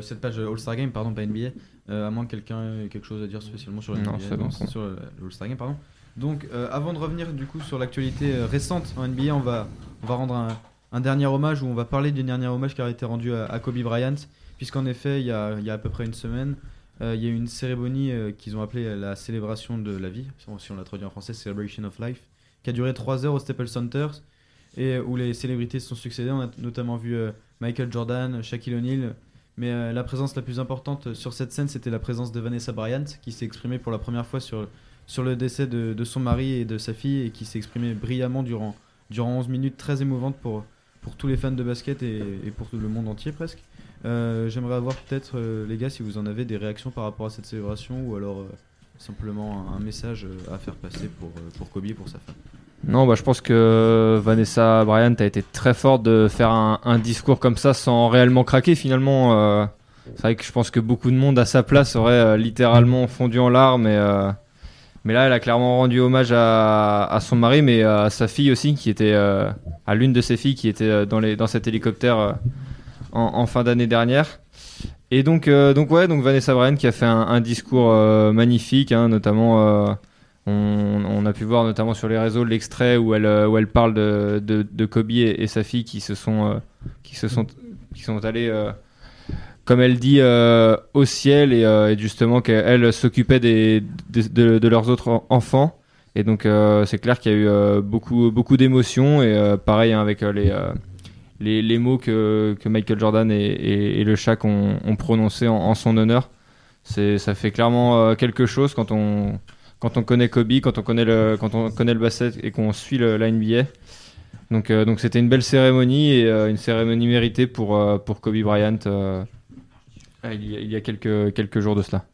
cette page All-Star Game, pardon, pas NBA. à moins que quelqu'un ait quelque chose à dire spécialement sur Non, NBA. bon, bon. sur le All-Star Game, pardon. Donc, avant de revenir du coup sur l'actualité récente en NBA, on va, on va rendre un, un dernier hommage ou on va parler du dernier hommage qui a été rendu à, Kobe Bryant, puisqu'en effet, il y, a, il y a à peu près une semaine, euh, il y a eu une cérémonie euh, qu'ils ont appelée la célébration de la vie, si on, l'a traduit en français, Celebration of Life, qui a duré 3 heures au Staples Center et où les célébrités se sont succédées. On a notamment vu euh, Michael Jordan, Shaquille O'Neal. Mais la présence la plus importante sur cette scène, c'était la présence de Vanessa Bryant, qui s'est exprimée pour la première fois sur, sur le décès de, de son mari et de sa fille, et qui s'est exprimée brillamment durant, durant 11 minutes, très émouvantes pour, pour tous les fans de basket et, pour le monde entier presque. Euh, J'aimerais avoir peut-être, euh, les gars, si vous en avez des réactions par rapport à cette célébration, ou alors euh, simplement un, message à faire passer pour, pour Kobe et pour sa femme. Non, bah, je pense que Vanessa Bryant a été très forte de faire un, un discours comme ça sans réellement craquer finalement. c'est vrai que je pense que beaucoup de monde à sa place aurait littéralement fondu en larmes. Et, mais là, elle a clairement rendu hommage à, son mari, mais à sa fille aussi, qui était euh, à l'une de ses filles qui était euh, dans, les, dans cet hélicoptère euh, en, fin d'année dernière. Et donc, euh, donc ouais, donc Vanessa Bryan qui a fait un, discours euh, magnifique, hein, notamment. euh, on, a pu voir notamment sur les réseaux l'extrait où elle, euh, où elle parle de, de, Kobe et, sa fille qui se sont, euh, qui se sont, qui sont allés, euh, comme elle dit, euh, au ciel et, euh, et justement qu'elle s'occupait des, de, leurs autres en- enfants. Et donc euh, c'est clair qu'il y a eu beaucoup, beaucoup d'émotions et pareil hein, avec les, les, mots que, que Michael Jordan et, et, le Shaq ont, ont prononcés en, son honneur. Ça fait clairement quelque chose quand on, quand on connaît Kobe, quand on connaît le, quand on connaît le basket et qu'on suit la NBA. Donc, donc c'était une belle cérémonie et une cérémonie méritée pour, pour Kobe Bryant euh, il, y a, quelques, quelques jours de cela.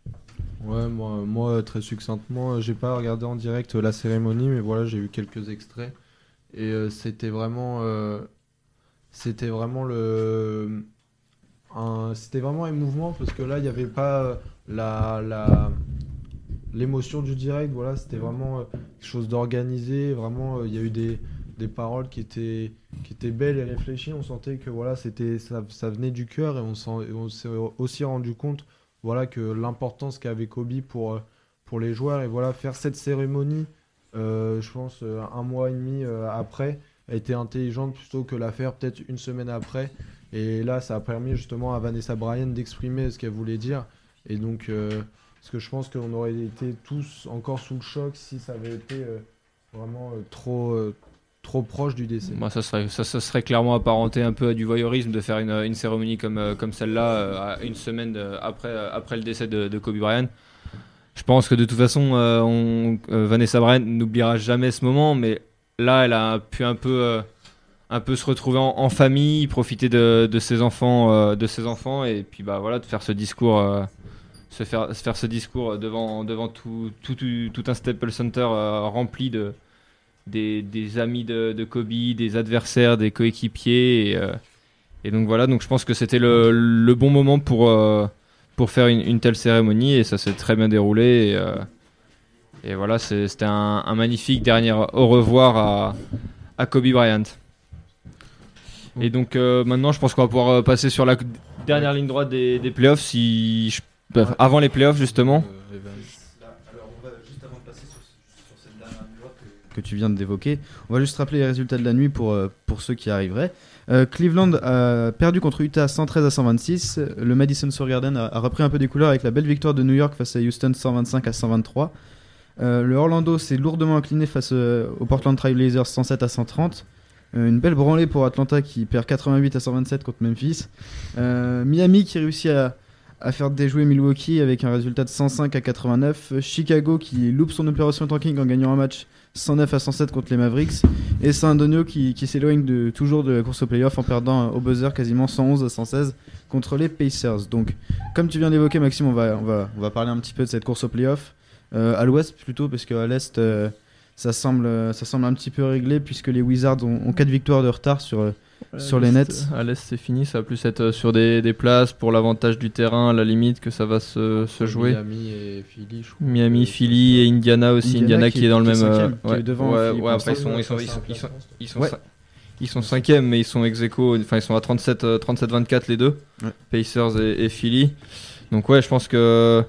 Ouais, moi, moi très succinctement, euh, j'ai pas regardé en direct euh, la cérémonie, mais voilà, j'ai eu quelques extraits. Et euh, c'était vraiment. c'était vraiment le. c'était vraiment émouvant parce que là, il n'y avait pas la. la l'émotion du direct, voilà, c'était vraiment quelque chose d'organisé. Vraiment, il y a eu des, des paroles qui étaient, qui étaient belles et réfléchies. On sentait que voilà, c'était, ça, venait du cœur et on, s'est aussi rendu compte voilà que l'importance qu'avait Kobe pour, pour les joueurs. Et voilà faire cette cérémonie euh, je pense euh, un mois et demi euh, après a été intelligente plutôt que la faire peut-être une semaine après. Et là ça a permis justement à Vanessa Bryan d'exprimer ce qu'elle voulait dire. Et donc parce que je pense qu'on aurait été tous encore sous le choc si ça avait été vraiment trop trop proche du décès Moi, ça serait, ça, ça serait clairement apparenté un peu à du voyeurisme de faire une, une cérémonie comme, euh, comme celle-là euh, une semaine après, euh, après le décès de, Kobe Bryant. Je pense que de toute façon, on, Vanessa Bryant n'oubliera jamais ce moment, mais là, elle a pu un peu, un peu se retrouver en, famille, profiter de, de ses enfants, de ses enfants, et puis bah voilà, de faire ce discours, se faire, se faire ce discours devant, devant tout, tout, tout, tout un Staples Center rempli de, des, amis de, Kobe, des adversaires, des coéquipiers. Et, euh, et donc voilà, donc je pense que c'était le, bon moment pour, euh, pour faire une, telle cérémonie et ça s'est très bien déroulé. Et, euh, voilà, c'était un, magnifique dernier au revoir à, Kobe Bryant. Et donc maintenant, je pense qu'on va pouvoir passer sur la dernière ligne droite des, playoffs, si bah, avant les playoffs justement. Euh, Evan. Alors, on va juste avant de passer sur, sur cette dernière ligne droite que, tu viens d'évoquer, on va juste rappeler les résultats de la nuit pour, euh, pour ceux qui arriveraient. Euh, Cleveland a perdu contre Utah 113 à 126. Le Madison Square Garden a, a repris un peu des couleurs avec la belle victoire de New York face à Houston 125 à 123. Euh, le Orlando s'est lourdement incliné face au Portland Trail Blazers 107 à 130. Euh, une belle branlée pour Atlanta qui perd 88 à 127 contre Memphis. Miami qui réussit à, à faire déjouer Milwaukee avec un résultat de 105 à 89. Chicago qui loupe son opération tanking en gagnant un match 109 à 107 contre les Mavericks. Et San Antonio qui, qui s'éloigne toujours de la course au playoff en perdant au buzzer quasiment 111 à 116 contre les Pacers. Donc, comme tu viens d'évoquer, Maxime, on va, parler un petit peu de cette course au playoff. Euh, à l'ouest plutôt, parce qu'à l'est, euh, ça, semble, un petit peu réglé puisque les Wizards ont, 4 victoires de retard sur, euh, sur les Nets. À l'Est, c'est fini. Ça va plus être euh, sur des, des places pour l'avantage du terrain, à la limite que ça va se, se jouer. Miami et Philly je crois Miami, Philly et Indiana aussi. Indiana Indiana, qui qui, est- dans le même. euh, cinquième, qui est ouais, devant ouais, ouais, après, ils sont, ils sont, ils sont, ils sont, ils sont, ils sont cinquièmes, mais ils sont ex aequo, Enfin, ils sont à 37, euh, 37-24 les deux. Ouais. Pacers et, et Philly. Donc, ouais, je pense que.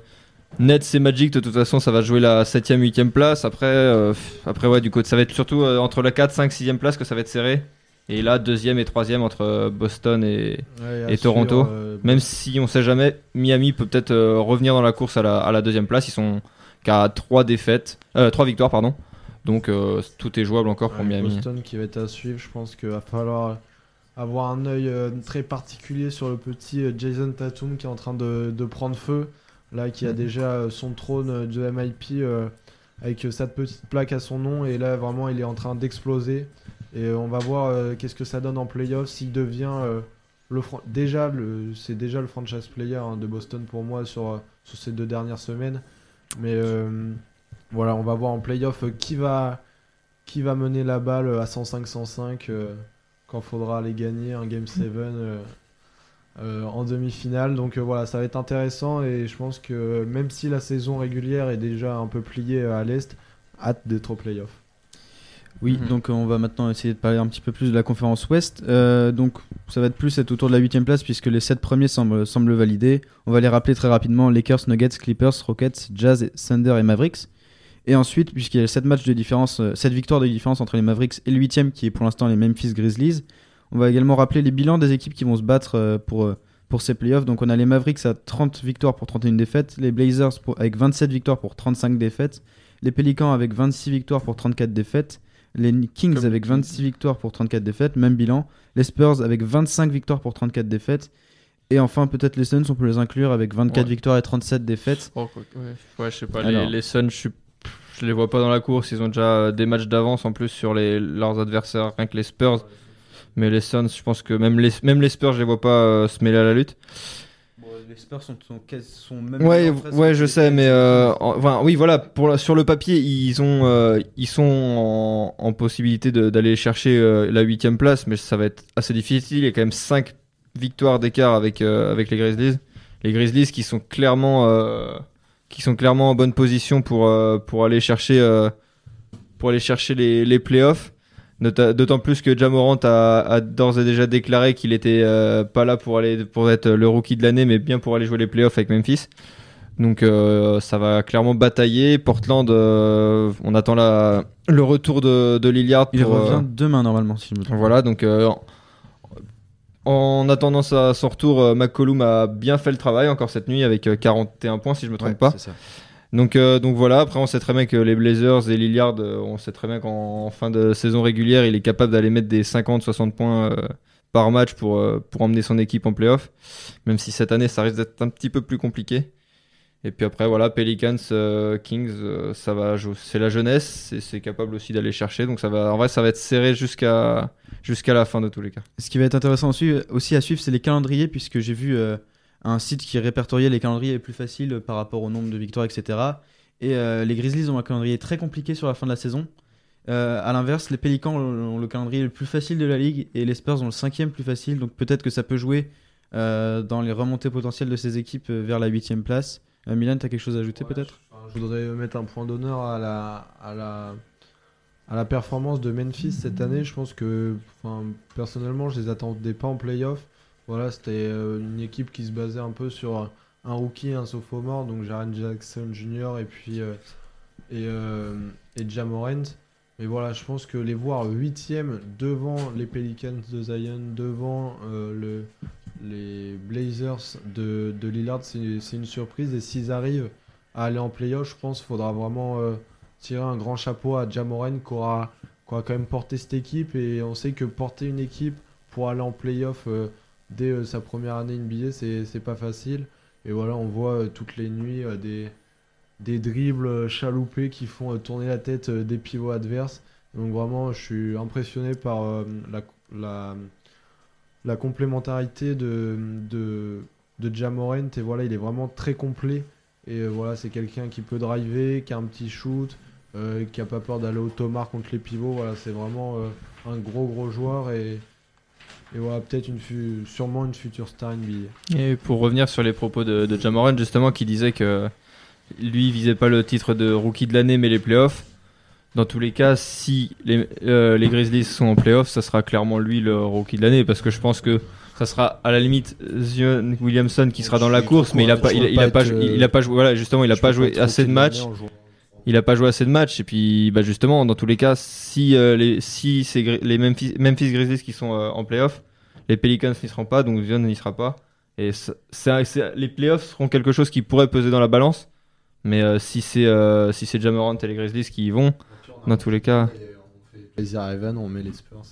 Nets et Magic, de toute façon, ça va jouer la 7ème, 8ème place. Après, euh, après ouais, du coup, ça va être surtout euh, entre la 4, 5, 6ème place que ça va être serré. Et là, deuxième et troisième entre euh, Boston et, Ouais, à et Toronto. euh, même si on sait jamais, Miami peut peut-être euh, revenir dans la course à la, à la deuxième place. Ils sont qu'à 3 défaites, euh, 3 victoires, pardon. Donc tout est jouable encore pour Ouais, Miami. Boston qui va être à suivre, je pense qu'il va falloir avoir un œil très particulier sur le petit Jason Tatum qui est en train de, de prendre feu, là qui a Mhm. déjà son trône de MIP avec cette petite plaque à son nom et là vraiment il est en train d'exploser et on va voir euh, qu'est-ce que ça donne en playoff s'il devient euh, le déjà le c'est déjà le franchise player hein, de Boston pour moi sur, euh, sur ces deux dernières semaines mais voilà on va voir en playoff qui va qui va mener la balle à 105-105 euh, quand faudra aller gagner un Game 7 euh, euh, en demi-finale. Donc voilà, ça va être intéressant et je pense que même si la saison régulière est déjà un peu pliée à l'Est, hâte d'être au playoff. Oui, Mhm. donc euh, on va maintenant essayer de parler un petit peu plus de la conférence Ouest. Euh, donc ça va être plus être autour de la huitième place puisque les sept premiers semblent, semblent validés. On va les rappeler très rapidement Lakers, Nuggets, Clippers, Rockets, Jazz, Thunder et Mavericks. Et ensuite, puisqu'il y a 7 matchs de différence, euh, 7 victoires de différence entre les Mavericks et le huitième qui est pour l'instant les Memphis Grizzlies, on va également rappeler les bilans des équipes qui vont se battre euh, pour, euh, pour ces playoffs. Donc on a les Mavericks à 30 victoires pour 31 défaites, les Blazers pour- avec 27 victoires pour 35 défaites, les Pelicans avec 26 victoires pour 34 défaites, les Kings Comme avec les Kings. 26 victoires pour 34 défaites, même bilan, les Spurs avec 25 victoires pour 34 défaites, et enfin peut-être les Suns, on peut les inclure avec 24 Ouais. victoires et 37 défaites. Oh, ouais. Ouais, je sais pas. Alors. Les, les Suns, je, les vois pas dans la course. Ils ont déjà des matchs d'avance en plus sur les, leurs adversaires, rien que les Spurs. Mais les Suns, je pense que même les, même les Spurs, je les vois pas euh, se mêler à la lutte. Les Spurs sont, sont, même Ouais, ouais, je sais, mais euh, en- enfin, oui, voilà. Pour la- sur le papier, ils ont, euh, ils sont en, en possibilité d'aller chercher euh, la huitième place, mais ça va être assez difficile. Il y a quand même 5 victoires d'écart avec euh, avec les Grizzlies. Les Grizzlies qui sont clairement, qui sont clairement en bonne position pour pour aller chercher, pour aller chercher les, les playoffs. D'autant plus que Jamorant a, a d'ores et déjà déclaré qu'il était euh, pas là pour aller pour être le rookie de l'année, mais bien pour aller jouer les playoffs avec Memphis. Donc euh, ça va clairement batailler. Portland, euh, on attend la, le retour de, de Lillard. Il pour, revient demain normalement, si je me trompe. voilà, donc en attendant sa- son retour, McCollum a bien fait le travail encore cette nuit avec euh, 41 points si je me trompe Ouais, pas. c'est ça. Donc, euh, donc voilà, après on sait très bien que les Blazers et Lillard, euh, on sait très bien qu'en fin de saison régulière, il est capable d'aller mettre des 50-60 points euh, par match pour, pour emmener son équipe en playoff. Même si cette année ça risque d'être un petit peu plus compliqué. Et puis après voilà, Pelicans, Kings, ça va, c'est la jeunesse, c'est capable aussi d'aller chercher. Donc ça va, en vrai ça va être serré jusqu'à la fin de tous les cas. Ce qui va être intéressant aussi, aussi à suivre, c'est les calendriers, puisque j'ai vu un site qui répertoriait les calendriers les plus faciles par rapport au nombre de victoires, etc. Et euh, les Grizzlies ont un calendrier très compliqué sur la fin de la saison. Euh, à l'inverse, les Pélicans ont le calendrier le plus facile de la ligue et les Spurs ont le cinquième plus facile. Donc peut-être que ça peut jouer euh, dans les remontées potentielles de ces équipes euh, vers la huitième place. Milan, t'as quelque chose à ajouter Ouais, peut-être? je, voudrais mettre un point d'honneur à la, à, la, à la performance de Memphis cette année. Je pense que, personnellement, je les attendais pas en playoff. Voilà, c'était euh, une équipe qui se basait un peu sur un, rookie, un sophomore, donc Jaren Jackson Jr. et puis euh, et, euh, et. Mais voilà, je pense que les voir huitième devant les Pelicans de Zion, devant le, les Blazers de, de Lillard, c'est une surprise. Et s'ils arrivent à aller en playoff, je pense qu'il faudra vraiment tirer un grand chapeau à Jamoran qui aura, qui aura quand même porté cette équipe. Et on sait que porter une équipe pour aller en playoff dès euh, sa première année NBA, c'est pas facile. Et voilà, on voit euh, toutes les nuits euh, des, dribbles chaloupés qui font tourner la tête des pivots adverses. Donc vraiment, je suis impressionné par la, complémentarité de, Jamorant. Et voilà, il est vraiment très complet. Et voilà, c'est quelqu'un qui peut driver, qui a un petit shoot, qui a pas peur d'aller au tomar contre les pivots. Voilà, c'est vraiment un gros gros joueur. Et, et voilà, peut-être une fu- sûrement une future star NBA. Et pour revenir sur les propos de, de Jamoran, justement, qui disait que lui, il visait pas le titre de rookie de l'année, mais les playoffs. Dans tous les cas, si les, euh, les Grizzlies sont en playoffs, ça sera clairement lui le rookie de l'année, parce que je pense que ça sera à la limite Zion Williamson qui sera dans la course, mais il a pas, il, a- veux il a pas euh, il a pas joué, voilà, justement, il a pas joué assez de matchs. Il a pas joué assez de matchs et puis bah justement dans tous les cas si euh, les si c'est les Memphis, Memphis Grizzlies qui sont euh, en playoff, les Pelicans n'y seront pas donc Zion n'y sera pas et les playoffs seront quelque chose qui pourrait peser dans la balance mais euh, si c'est euh, si c'est Jamorant et les Grizzlies qui y vont dans tous les cas Plaisir à Evan, on met les Spurs.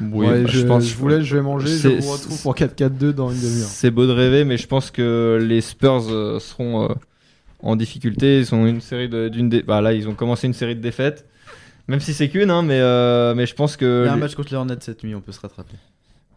oui, Ouais, bah, je, pense je vous laisse, je vais manger, je C'est- vous retrouve pour 4-4-2 dans une demi-heure. C'est beau de rêver, mais je pense que les Spurs euh, seront euh, en difficulté. Ils ont une série d'une, dé- bah là, ils ont commencé une série de défaites, même si c'est qu'une, hein, mais euh, mais je pense que Il y a un match contre les Hornets cette nuit, on peut se rattraper.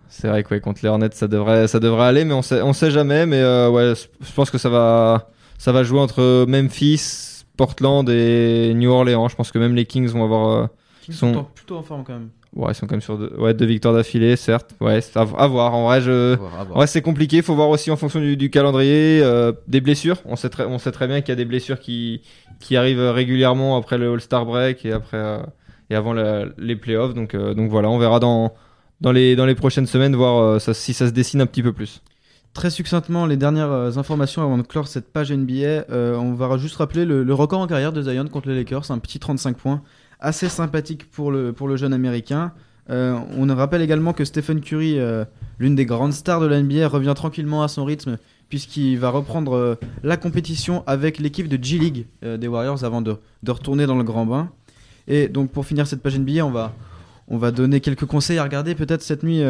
c'est vrai que ouais, contre les Hornets, ça devrait, ça devrait aller, mais on sait, on sait jamais. Mais euh, ouais, je pense que ça va, ça va jouer entre Memphis, Portland et New Orleans. Je pense que même les Kings vont avoir. euh, Ils sont- sont plutôt en forme quand même. Ouais, ils sont quand même sur deux, ouais, deux victoires d'affilée, certes. Ouais, à, à voir. En vrai, je. Ouais, c'est compliqué. Il faut voir aussi en fonction du, du calendrier, euh, des blessures. On sait très, on sait très bien qu'il y a des blessures qui, qui arrivent régulièrement après le All-Star break et après, euh, et avant la- les playoffs. Donc, euh, donc voilà, on verra dans, dans, les, dans les prochaines semaines voir euh, ça- si ça se dessine un petit peu plus. Très succinctement, les dernières informations avant de clore cette page NBA. euh, on va juste rappeler le, le record en carrière de Zion contre les Lakers, un petit 35 points, assez sympathique pour le, pour le jeune américain. Euh, on rappelle également que Stephen Curry, euh, l'une des grandes stars de la NBA, revient tranquillement à son rythme puisqu'il va reprendre euh, la compétition avec l'équipe de G-League euh, des Warriors avant de, de retourner dans le grand bain. Et donc pour finir cette page NBA, on va, on va donner quelques conseils à regarder peut-être cette nuit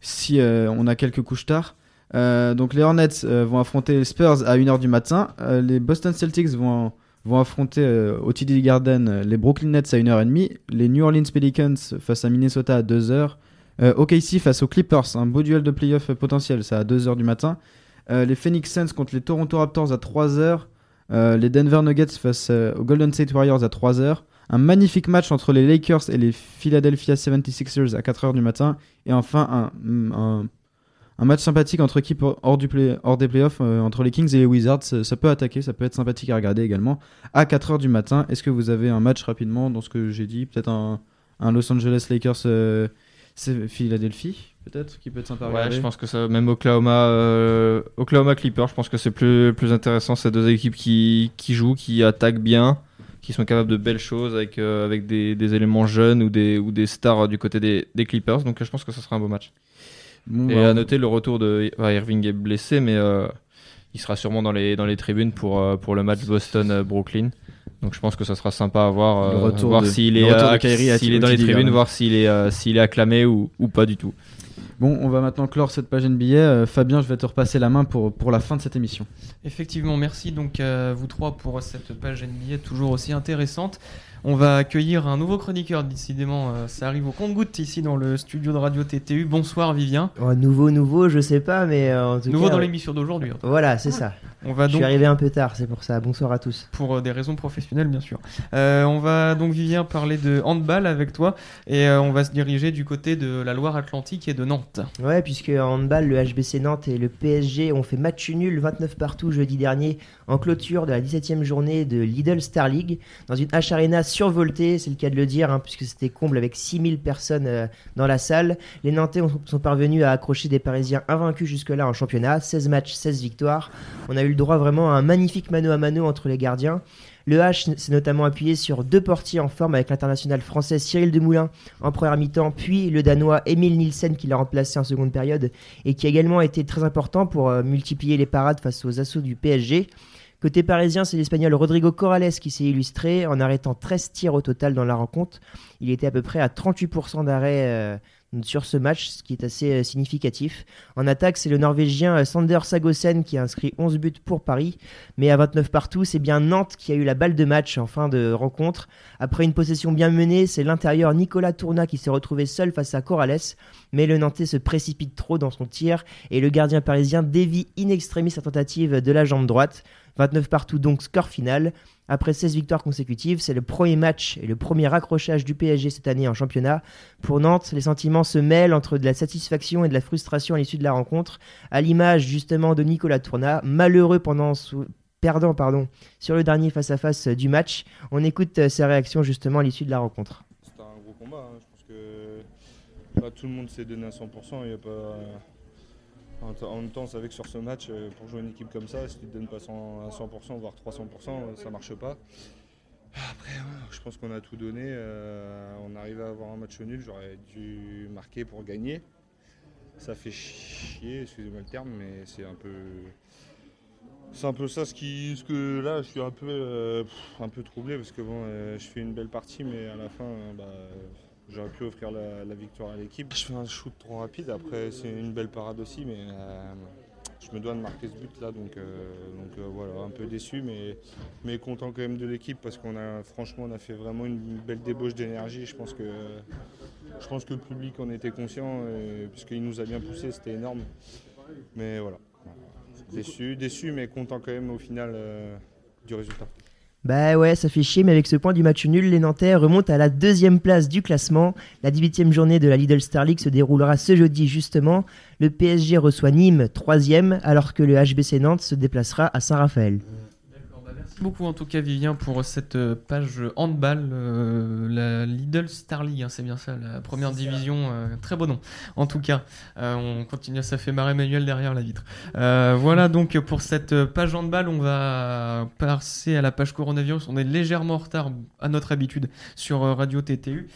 si on a quelques couches tard. Donc les Hornets vont affronter les Spurs à 1h du matin. Les Boston Celtics vont, vont affronter euh, au TD Garden euh, les Brooklyn Nets à 1h30. Les New Orleans Pelicans face à Minnesota à 2h. Euh, OKC face aux Clippers, un beau duel de playoff potentiel, ça à 2h du matin. Euh, les Phoenix Suns contre les Toronto Raptors à 3h. Euh, les Denver Nuggets face aux Golden State Warriors à 3h. Un magnifique match entre les Lakers et les Philadelphia 76ers à 4h du matin. Et enfin un, un match sympathique entre équipes hors, du play- hors des playoffs, euh, entre les Kings et les Wizards. Ça, ça peut attaquer, ça peut être sympathique à regarder également. À 4h du matin, est-ce que vous avez un match rapidement dans ce que j'ai dit? Peut-être un, un Los Angeles Lakers euh, c'est Philadelphie, peut-être, qui peut être sympa à Ouais, regarder? je pense que ça, même Oklahoma, euh, Oklahoma Clippers, je pense que c'est plus, plus intéressant. Ces deux équipes qui, qui jouent, qui attaquent bien, qui sont capables de belles choses avec, euh, avec des, des éléments jeunes ou des, ou des stars euh, du côté des, des Clippers. Donc euh, je pense que ce sera un beau match. Bon, Et bah, à noter le retour de enfin, Irving est blessé, mais euh, il sera sûrement dans les, dans les tribunes pour, euh, pour le match Boston-Brooklyn. Donc je pense que ça sera sympa à voir, euh, voir s'il est, euh, Kyrie à- s'il est dans les tribunes, voir s'il est, euh, s'il est acclamé ou, ou pas du tout. Bon, on va maintenant clore cette page NBA. Euh, Fabien, je vais te repasser la main pour, pour la fin de cette émission. Effectivement, merci donc à vous trois pour cette page NBA toujours aussi intéressante. On va accueillir un nouveau chroniqueur, décidément, euh, ça arrive au compte-goutte ici dans le studio de Radio TTU. Bonsoir Vivien. Oh, nouveau, nouveau, je sais pas, mais euh, en tout Nouveau cas. dans euh, l'émission d'aujourd'hui. Voilà, c'est ça. On va Je suis arrivé un peu tard, c'est pour ça. Bonsoir à tous. pour euh, des raisons professionnelles bien sûr. Euh, on va donc Vivien parler de handball avec toi et euh, on va se diriger du côté de la Loire-Atlantique et de Nantes. Ouais, puisque en handball, le HBC Nantes et le PSG ont fait match nul 29 partout jeudi dernier en clôture de la 17e journée de Lidl Star League dans une H Arena survoltée, c'est le cas de le dire, hein, puisque c'était comble avec 6000 personnes euh, dans la salle. Les Nantais ont- sont parvenus à accrocher des Parisiens invaincus jusque-là en championnat, 16 matchs, 16 victoires. On a eu le droit vraiment à un magnifique mano à mano entre les gardiens. Le H s'est notamment appuyé sur deux portiers en forme avec l'international français Cyril Demoulin en première mi-temps, puis le Danois Emile Nielsen qui l'a remplacé en seconde période et qui a également été très important pour euh, multiplier les parades face aux assauts du PSG. Côté parisien, c'est l'Espagnol Rodrigo Corrales qui s'est illustré en arrêtant 13 tirs au total dans la rencontre. Il était à peu près à 38% d'arrêt euh, sur ce match, ce qui est assez euh, significatif. En attaque, c'est le Norvégien euh, Sander Sagosen qui a inscrit 11 buts pour Paris. Mais à 29 partout, c'est bien Nantes qui a eu la balle de match en fin de rencontre. Après une possession bien menée, c'est l'intérieur Nicolas Tourna qui s'est retrouvé seul face à Corrales. Mais le Nantais se précipite trop dans son tir et le gardien parisien dévie in extremis sa tentative de la jambe droite. 29 partout donc score final. Après 16 victoires consécutives, c'est le premier match et le premier accrochage du PSG cette année en championnat. Pour Nantes, les sentiments se mêlent entre de la satisfaction et de la frustration à l'issue de la rencontre, à l'image justement de Nicolas Tourna, malheureux pendant perdant pardon, sur le dernier face-à-face du match. On écoute euh, ses réactions justement à l'issue de la rencontre. C'était un gros combat. hein. Je pense que là, tout le monde s'est donné à 100%. Il y a pas... En même temps, on savait que sur ce match, euh, pour jouer une équipe comme ça, si tu ne donnes pas 100 à 100%, voire 300%, euh, ça marche pas. Après, ouais, je pense qu'on a tout donné. euh, on arrivait à avoir un match nul. J'aurais dû marquer pour gagner. Ça fait chier, excusez-moi le terme, mais c'est un peu. C'est un peu ça ce qui. Ce que là, je suis un peu, un peu troublé parce que bon, je fais une belle partie, mais à la fin, bah, j'aurais pu offrir la, victoire à l'équipe. Je fais un shoot trop rapide. Après, c'est une belle parade aussi, mais euh, je me dois de marquer ce but là, donc, euh, euh, voilà, un peu déçu, mais, content quand même de l'équipe parce qu'on a, franchement, on a fait vraiment une belle débauche d'énergie. Je pense que, je pense que le public en était conscient, puisqu'il nous a bien poussé, c'était énorme. Mais voilà. Déçu, déçu, mais content quand même au final du résultat. Bah ouais, ça fait chier, mais avec ce point du match nul, les Nantais remontent à la deuxième place du classement. La 18e journée de la Lidl Star League se déroulera ce jeudi justement. Le PSG reçoit Nîmes, troisième, alors que le HBC Nantes se déplacera à Saint-Raphaël. Merci beaucoup en tout cas Vivien pour cette euh, page handball, euh, la Lidl Star League, hein, c'est bien ça, la première division, euh, très beau nom. En tout cas, euh, on continue, ça fait marrer Manuel derrière la vitre. Voilà donc pour cette page handball, on va passer à la page coronavirus. On est légèrement en retard à notre habitude sur Radio TTU.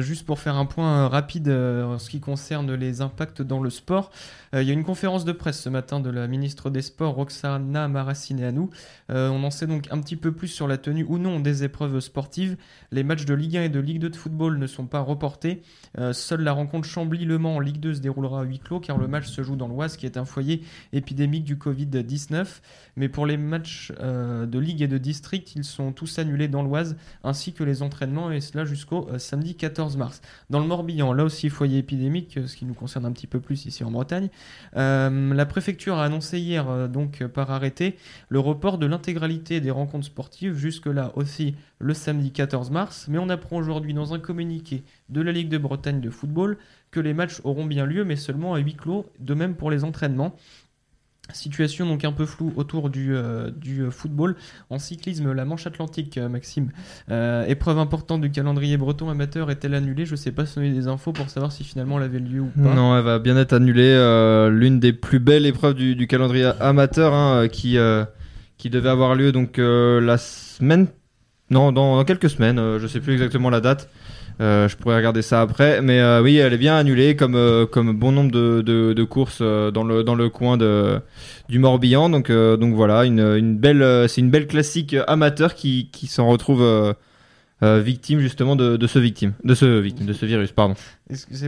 Juste pour faire un point rapide en ce qui concerne les impacts dans le sport, il y a une conférence de presse ce matin de la ministre des Sports, Roxana Maracineanu. Euh, on en sait donc un petit peu plus sur la tenue ou non des épreuves sportives. Les matchs de Ligue 1 et de Ligue 2 de football ne sont pas reportés. Euh, seule la rencontre Chambly-Le Mans en Ligue 2 se déroulera à huis clos car le match se joue dans l'Oise qui est un foyer épidémique du Covid-19. Mais pour les matchs euh, de Ligue et de District, ils sont tous annulés dans l'Oise ainsi que les entraînements et cela jusqu'au samedi 14 mars. Dans le Morbihan, là aussi foyer épidémique, ce qui nous concerne un petit peu plus ici en Bretagne. La préfecture a annoncé hier, donc par arrêté, le report de l'intégralité des rencontres sportives, jusque-là aussi le samedi 14 mars. Mais on apprend aujourd'hui dans un communiqué de la Ligue de Bretagne de football que les matchs auront bien lieu, mais seulement à huis clos, de même pour les entraînements. Situation donc un peu floue autour du, euh, football. En cyclisme, la manche atlantique, euh, Maxime, euh, épreuve importante du calendrier breton amateur est-elle annulée? Je sais pas si on a des infos pour savoir si finalement elle avait lieu ou pas. Non, elle va bien être annulée. L'une des plus belles épreuves du, calendrier amateur hein, qui, qui devait avoir lieu donc euh, la semaine. Non, dans, quelques semaines. euh, je sais plus exactement la date. Euh, je pourrais regarder ça après. Mais euh, oui, elle est bien annulée comme, comme bon nombre de, de, de courses dans, le, dans le coin de, du Morbihan. Donc, donc voilà, une, une belle, c'est une belle classique amateur qui, qui s'en retrouve. Euh, victime justement de, ce virus pardon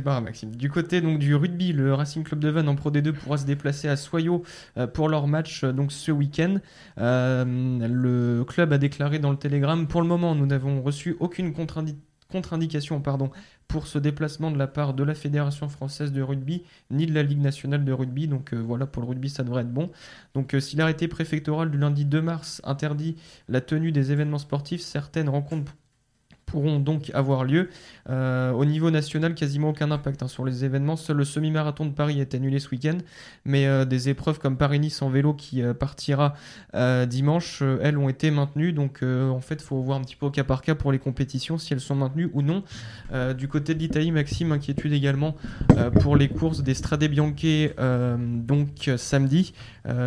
pas grave, Maxime? Du côté donc du rugby, le Racing Club de Vannes en Pro D2 pourra se déplacer à Soyaux euh, pour leur match euh, donc ce week-end. Euh, le club a déclaré dans le Télégramme pour le moment, nous n'avons reçu aucune contre-indi- contre-indication pardon, pour ce déplacement de la part de la Fédération française de rugby ni de la Ligue nationale de rugby. Donc voilà, pour le rugby, ça devrait être bon. Donc si l'arrêté préfectoral du lundi 2 mars interdit la tenue des événements sportifs, certaines rencontres pourront donc avoir lieu. Euh, au niveau national, quasiment aucun impact hein, sur les événements. Seul le semi-marathon de Paris est annulé ce week-end, mais euh, des épreuves comme Paris-Nice en vélo qui euh, partira dimanche, elles ont été maintenues. Donc en fait, il faut voir un petit peu au cas par cas pour les compétitions si elles sont maintenues ou non. Du côté de l'Italie, Maxime, inquiétude également pour les courses des Strade Bianche donc samedi,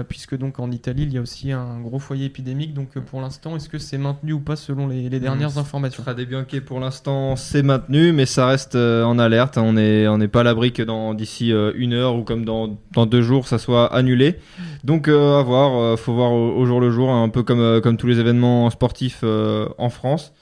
puisque donc en Italie, il y a aussi un gros foyer épidémique. Donc pour l'instant, est-ce que c'est maintenu ou pas selon les, les dernières Mmh, informations? Strade Bianche pour l'instant c'est maintenu mais ça reste euh, en alerte on est on n'est pas à l'abri que d'ici euh, une heure ou comme dans, dans deux jours ça soit annulé. Donc euh, à voir faut voir au, jour le jour un peu comme comme tous les événements sportifs en France.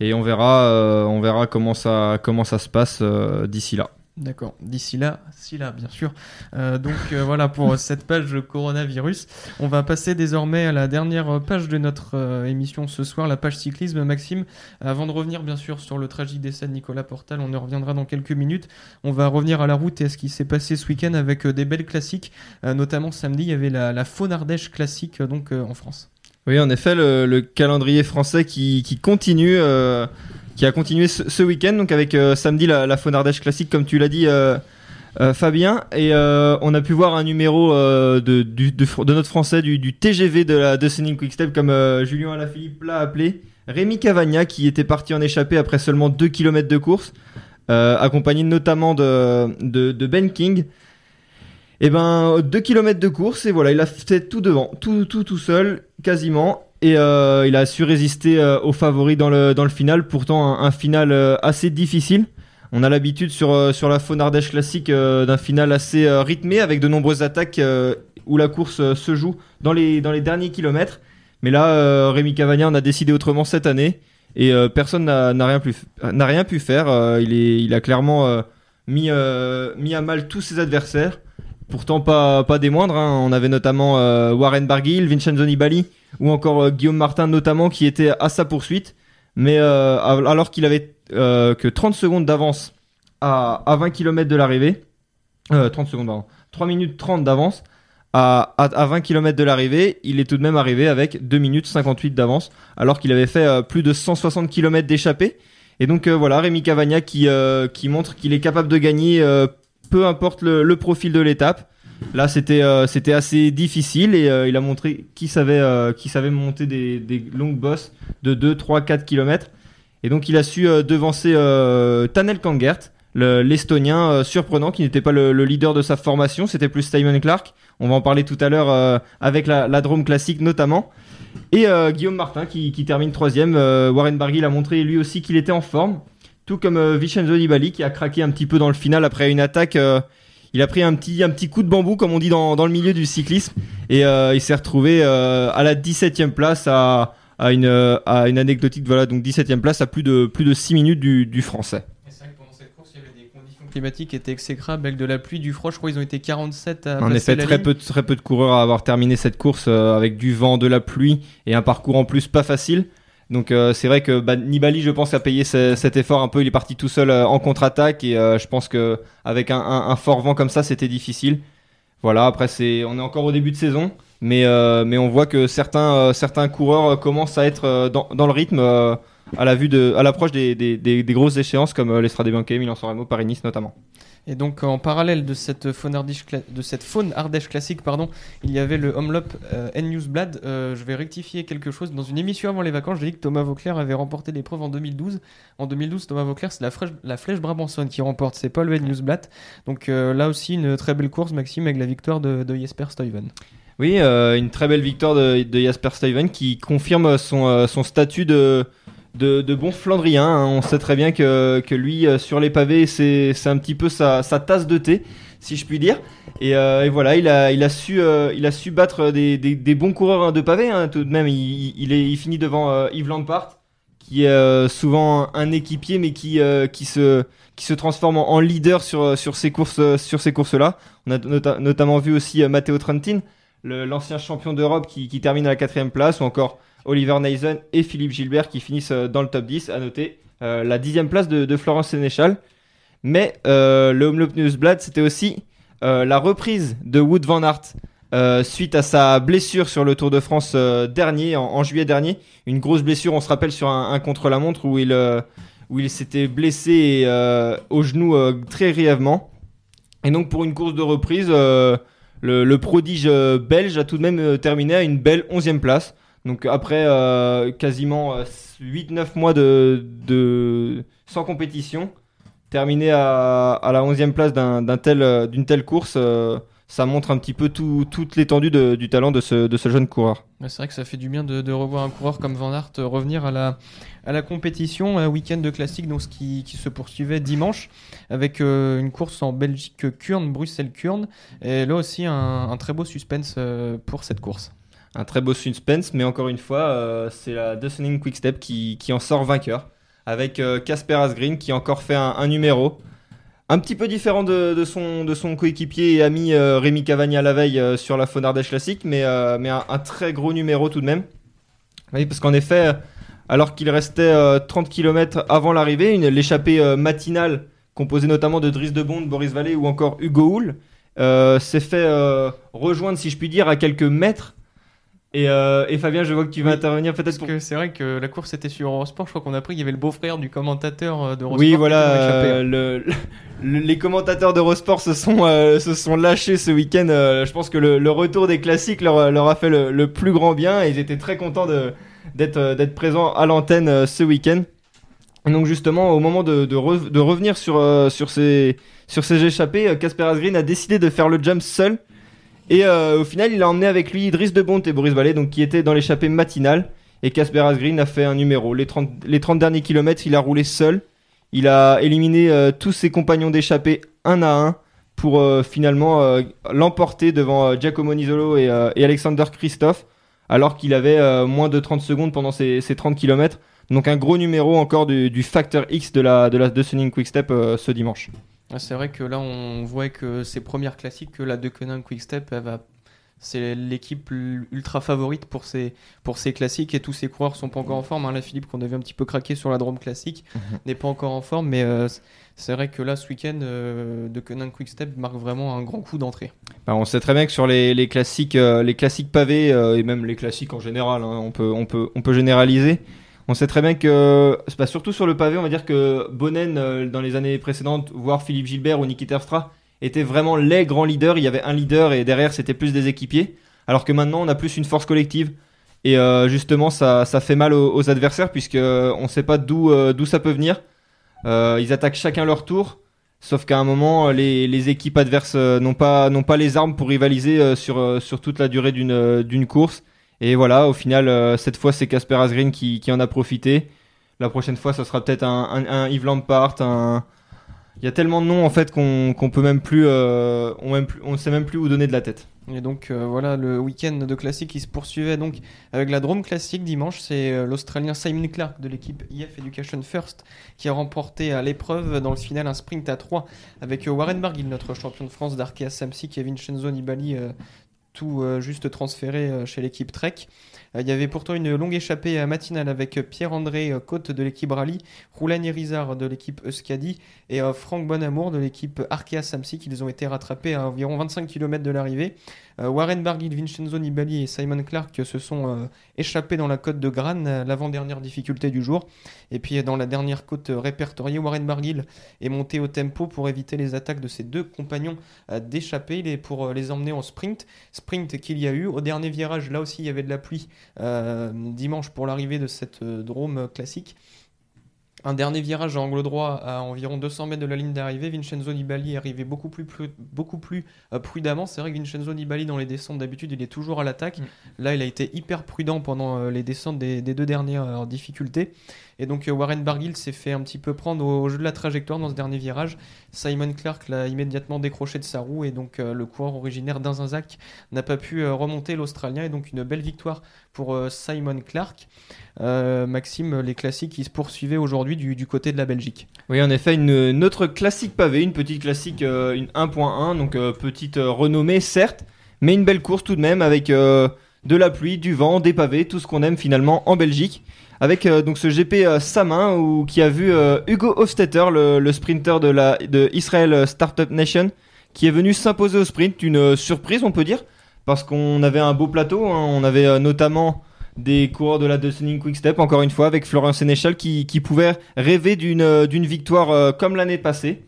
Et on verra on verra comment ça comment ça se passe d'ici là D'accord. D'ici là, si là, bien sûr. Euh, donc euh, voilà pour (laughs) cette page coronavirus. On va passer désormais à la dernière page de notre euh, émission ce soir, la page cyclisme. Maxime, avant de revenir bien sûr sur le tragique décès de Nicolas Portal, on y reviendra dans quelques minutes. On va revenir à la route et à ce qui s'est passé ce week-end avec des belles classiques. Notamment samedi, il y avait la, la Faune Ardèche classique donc en France. oui en effet le, le calendrier français qui, qui continue qui a continué ce, week-end donc avec euh, samedi la, la Faune Ardèche classique comme tu l'as dit euh, euh, Fabien. Et on a pu voir un numéro de, de, de notre français du, TGV de la Deceuninck Quickstep comme Julien Alaphilippe l'a appelé. Rémi Cavagna qui était parti en échappée après seulement 2 km de course accompagné notamment de, de, de Ben King. Et ben 2 km de course et voilà il a fait tout devant tout tout tout seul quasiment et euh, il a su résister euh, aux favoris dans le dans le final. Pourtant un, final euh, assez difficile. On a l'habitude sur sur la Faune Ardèche classique d'un final assez rythmé avec de nombreuses attaques où la course se joue dans les dans les derniers kilomètres. Mais là Rémi Cavagna en a décidé autrement cette année. Et personne n'a rien rien pu faire. Il est il a clairement mis mis à mal tous ses adversaires. Pourtant pas, pas des moindres, hein. on avait notamment Warren Barguil, Vincenzo Nibali ou encore euh, Guillaume Martin notamment qui était à sa poursuite, mais euh, al- alors qu'il avait euh, que 30 secondes d'avance à, à 20 km de l'arrivée, euh, 30 secondes pardon, 3 minutes 30 d'avance à, à, à 20 km de l'arrivée, il est tout de même arrivé avec 2 minutes 58 d'avance alors qu'il avait fait plus de 160 km d'échappée. Et donc voilà, Rémi Cavagna qui, montre qu'il est capable de gagner peu importe le profil de l'étape. Là, c'était euh, c'était assez difficile et euh, il a montré qui savait, euh, savait monter des, longues bosses de 2, 3, 4 km. Et donc, il a su devancer Tanel Kangert, le- l'Estonien surprenant, qui n'était pas le, le leader de sa formation, c'était plus Simon Clark. On va en parler tout à l'heure avec la, la Drôme classique notamment. Et Guillaume Martin qui, termine troisième. Warren Barguil a montré lui aussi qu'il était en forme. Tout comme Vincenzo Nibali qui a craqué un petit peu dans le final après une attaque. Il a pris un petit, un petit coup de bambou, comme on dit dans, dans le milieu du cyclisme. Et euh, il s'est retrouvé euh, à la 17e place à, à, une, à une anecdotique, voilà, donc 17e place à plus de, plus de 6 minutes du, du français. Et C'est vrai que pendant cette course, il y avait des conditions climatiques qui étaient exécrables avec de la pluie, du froid. Je crois qu'ils ont été 47 à En effet, la très ligne. peu, de- très peu de coureurs à avoir terminé cette course euh, avec du vent, de la pluie et un parcours en plus pas facile. Donc euh, c'est vrai que bah, Nibali, je pense, a payé ce- cet effort un peu. Il est parti tout seul euh, en contre-attaque et euh, je pense que avec un, un- fort vent comme ça, c'était difficile. Voilà. Après, c'est, on est encore au début de saison, mais mais on voit que certains certains coureurs commencent à être dans, dans le rythme à la vue de, à l'approche des, des, des- des grosses échéances comme euh, l'Estrade Bianche, Milan-San Remo, Paris-Nice notamment. Et donc en parallèle de cette faune ardèche, de cette faune ardèche classique, pardon, il y avait le Homelop euh, N-Newsblad. Euh, je vais rectifier quelque chose. Dans une émission avant les vacances, j'ai dit que Thomas Vauclair avait remporté l'épreuve en 2012. En 2012, Thomas Vauclair, c'est la, Flèche- la Flèche Brabançonne qui remporte. C'est pas le N-Newsblad. Donc euh, là aussi, une très belle course, Maxime, avec la victoire de, de Jesper Stuyven. Oui, une très belle victoire de, de Jasper Stuyven qui confirme son, son statut de, de, de bon Flandrien. hein. On sait très bien que, que lui, euh, sur les pavés, c'est un petit peu sa, tasse de thé, si je puis dire. Et, euh, voilà, il a, il, a su, euh, il a su battre des, des, bons coureurs hein, de pavés. hein, tout de même, il, il, finit devant Yves Lampart, qui est souvent un équipier, mais qui, qui, se, qui se transforme en, leader sur, sur ces courses, courses-là. On a nota- notamment vu aussi Matteo Trentin, l'ancien champion d'Europe qui, qui termine à la quatrième place, ou encore Oliver Neisen et Philippe Gilbert qui finissent euh, dans le top 10. À noter euh, la dixième place de, Florence Sénéchal. Mais euh, le Homelop Newsblad, c'était aussi la reprise de Wood Van euh, suite à sa blessure sur le Tour de France dernier, en, juillet dernier. Une grosse blessure, on se rappelle, sur un, contre-la-montre où il, s'était blessé au genou très grièvement. Et donc pour une course de reprise, le, prodige belge a tout de même terminé à une belle 11e place. Donc après euh, quasiment 8-9 mois de, sans compétition, terminé à, la 11e place euh, d'une telle course, euh, ça montre un petit peu tout, toute l'étendue du talent de ce, jeune coureur. C'est vrai que ça fait du bien de, revoir un coureur comme Van Aert euh, revenir à la, compétition, un week-end de classique donc, qui, qui se poursuivait dimanche avec euh, une course en Belgique Kurn, Bruxelles-Kurn. Et là aussi un, très beau suspense euh, pour cette course. Un très beau suspense, mais encore une fois, euh, c'est la Quick Quickstep qui, qui en sort vainqueur. Avec euh, Casper Asgreen qui a encore fait un, numéro. Un petit peu différent de, de son, de son coéquipier et ami euh, Rémi Cavagna la veille euh, sur la Faune Ardèche Classique, mais, mais un, très gros numéro tout de même. Oui, parce qu'en effet, alors qu'il restait euh, 30 km avant l'arrivée, l'échappée matinale, composée notamment de Driss de Bond, Boris Vallée ou encore Hugo Hull, euh, s'est fait rejoindre, si je puis dire, à quelques mètres. Et, euh, et Fabien, je vois que tu vas Oui, intervenir peut-être Parce pour que c'est vrai que la course était sur Eurosport. Je crois qu'on a appris qu'il y avait le beau-frère du commentateur euh, d'Eurosport. Oui, voilà, euh, le, le- les commentateurs d'Eurosport se sont, euh, se sont lâchés ce week-end. je pense que le, le retour des classiques leur, leur a fait le, plus grand bien et ils étaient très contents d'être d'être présents à l'antenne ce week-end. Donc justement, au moment de, de, re- de revenir sur, sur, ces, sur ces échappées, Casper Asgreen a décidé de faire le jump seul. Et euh, au final, il a emmené avec lui Idriss de Bont et Boris Vallée, donc qui étaient dans l'échappée matinale. Et Casper Asgreen a fait un numéro. Les 30, les 30 derniers kilomètres, il a roulé seul. Il a éliminé euh, tous ses compagnons d'échappée un à un pour euh, finalement l'emporter devant Giacomo Nisolo et, Alexander Christophe, alors qu'il avait moins de 30 secondes pendant ces, ces 30 km. Donc un gros numéro encore du, facteur X de la, de la de Quickstep ce dimanche. Ah, C'est vrai que là, on voit que ces premières classiques, que la Deceuninck Quickstep, elle va... c'est l'équipe ultra favorite pour ces, pour ces classiques et tous ces coureurs sont pas encore en forme. hein. Philippe, qu'on avait un petit peu craqué sur la Drôme classique, n'est pas encore en forme, mais euh, c'est vrai que là, ce week-end, euh, Deceuninck Quickstep marque vraiment un grand coup d'entrée. Bah, on sait très bien que sur les, les classiques, euh, les classiques pavés euh, et même les classiques en général, hein, on peut, on peut, on peut généraliser. On sait très bien que, surtout sur le pavé, on va dire que Bonnen euh, dans les années précédentes, voire Philippe Gilbert ou Niki Terpstra, étaient vraiment les grands leaders. Il y avait un leader et derrière c'était plus des équipiers. Alors que maintenant on a plus une force collective. Et euh, justement ça, fait mal aux, adversaires puisque euh, on ne sait pas d'où ça peut venir. Ils attaquent chacun leur tour. Sauf qu'à un moment, les, équipes adverses n'ont pas, les armes pour rivaliser sur, toute la durée d'une course. Et voilà, au final, euh, cette fois, c'est Casper Asgreen qui, en a profité. La prochaine fois, ça sera peut-être un, un, un Yves Lampart. Un... Il y a tellement de noms en fait qu'on qu'on peut même plus, euh, on même plus, on sait même plus où donner de la tête. Et donc euh, voilà, le week-end de classique qui se poursuivait donc avec la Drôme Classique dimanche. C'est l'Australien Simon Clark de l'équipe IF Education First qui a remporté à l'épreuve dans le final un sprint à 3 avec Warren Barguil, notre champion de France d'Arkea Samsic et Vincenzo Nibali, tout euh, juste transféré euh, chez l'équipe Trek. Euh, Il y avait pourtant une longue échappée matinale avec Pierre-André Côte de l'équipe Rally, Roulane Irizar de l'équipe Euskadi et Franck Bonamour de l'équipe Arkea Samsic. Ils ont été rattrapés à environ 25 km de l'arrivée. Euh, Warren Barguil, Vincenzo Nibali et Simon Clark se sont euh, échappés dans la côte de Gran, euh, l'avant-dernière difficulté du jour. Et puis dans la dernière côte répertoriée, Warren Barguil est monté au tempo pour éviter les attaques de ses deux compagnons est pour les emmener en sprint. Sprint qu'il y a eu. Au dernier virage, là aussi, il y avait de la pluie dimanche pour l'arrivée de cette drôme classique. Un dernier virage à angle droit à environ 200 mètres de la ligne d'arrivée. Vincenzo Nibali est arrivé beaucoup plus, pru- beaucoup plus euh, prudemment. C'est vrai que Vincenzo Nibali, dans les descentes d'habitude, il est toujours à l'attaque. Là, il a été hyper prudent pendant euh, les descentes des, des deux dernières euh, difficultés. Et donc, euh, Warren Barguil s'est fait un petit peu prendre au, jeu de la trajectoire dans ce dernier virage. Simon Clark l'a immédiatement décroché de sa roue. Et donc, euh, le coureur originaire d'Inzinzac n'a pas pu euh, remonter l'Australien. Et donc, une belle victoire pour Simon Clark. Maxime, les classiques qui se poursuivaient aujourd'hui du, côté de la Belgique. Oui, en effet, une, autre classique pavé, une petite classique, une 1.1, donc petite renommée certes, mais une belle course tout de même avec de la pluie, du vent, des pavés, tout ce qu'on aime finalement en Belgique. Avec euh, donc ce GP euh, Samin où, qui a vu euh, Hugo Hofstetter, le, le sprinter de, la, de Israel Startup Nation, qui est venu s'imposer au sprint, une euh, surprise on peut dire, parce qu'on avait un beau plateau, hein. on avait euh, notamment des coureurs de la Quick Quickstep, encore une fois, avec Florian Sénéchal qui, qui pouvait rêver d'une euh, victoire euh, comme l'année passée.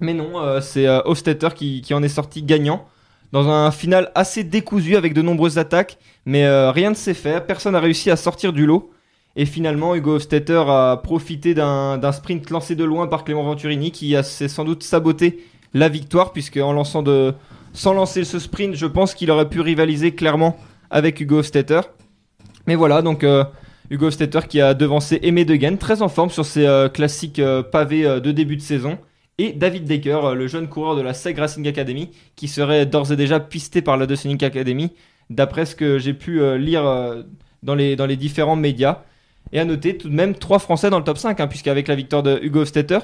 Mais non, euh, c'est euh, Hofstetter qui, qui en est sorti gagnant. Dans un final assez décousu avec de nombreuses attaques, mais euh, rien ne s'est fait, personne n'a réussi à sortir du lot. Et finalement, Hugo Hofstetter a profité d'un sprint lancé de loin par Clément Venturini qui a sans doute saboté la victoire, puisque en lançant de, sans lancer ce sprint, je pense qu'il aurait pu rivaliser clairement avec Hugo Hofstetter. Mais voilà, donc euh, Hugo Hofstetter qui a devancé Aimé Degaine, très en forme sur ses euh, classiques euh, pavés de début de saison. Et David Decker, le jeune coureur de la SEG Racing Academy, qui serait d'ores et déjà pisté par la Deceuninck Academy, d'après ce que j'ai pu lire dans, les, dans les différents médias. Et à noter tout de même trois Français dans le top 5, hein, puisqu'avec la victoire de Hugo Hofstetter,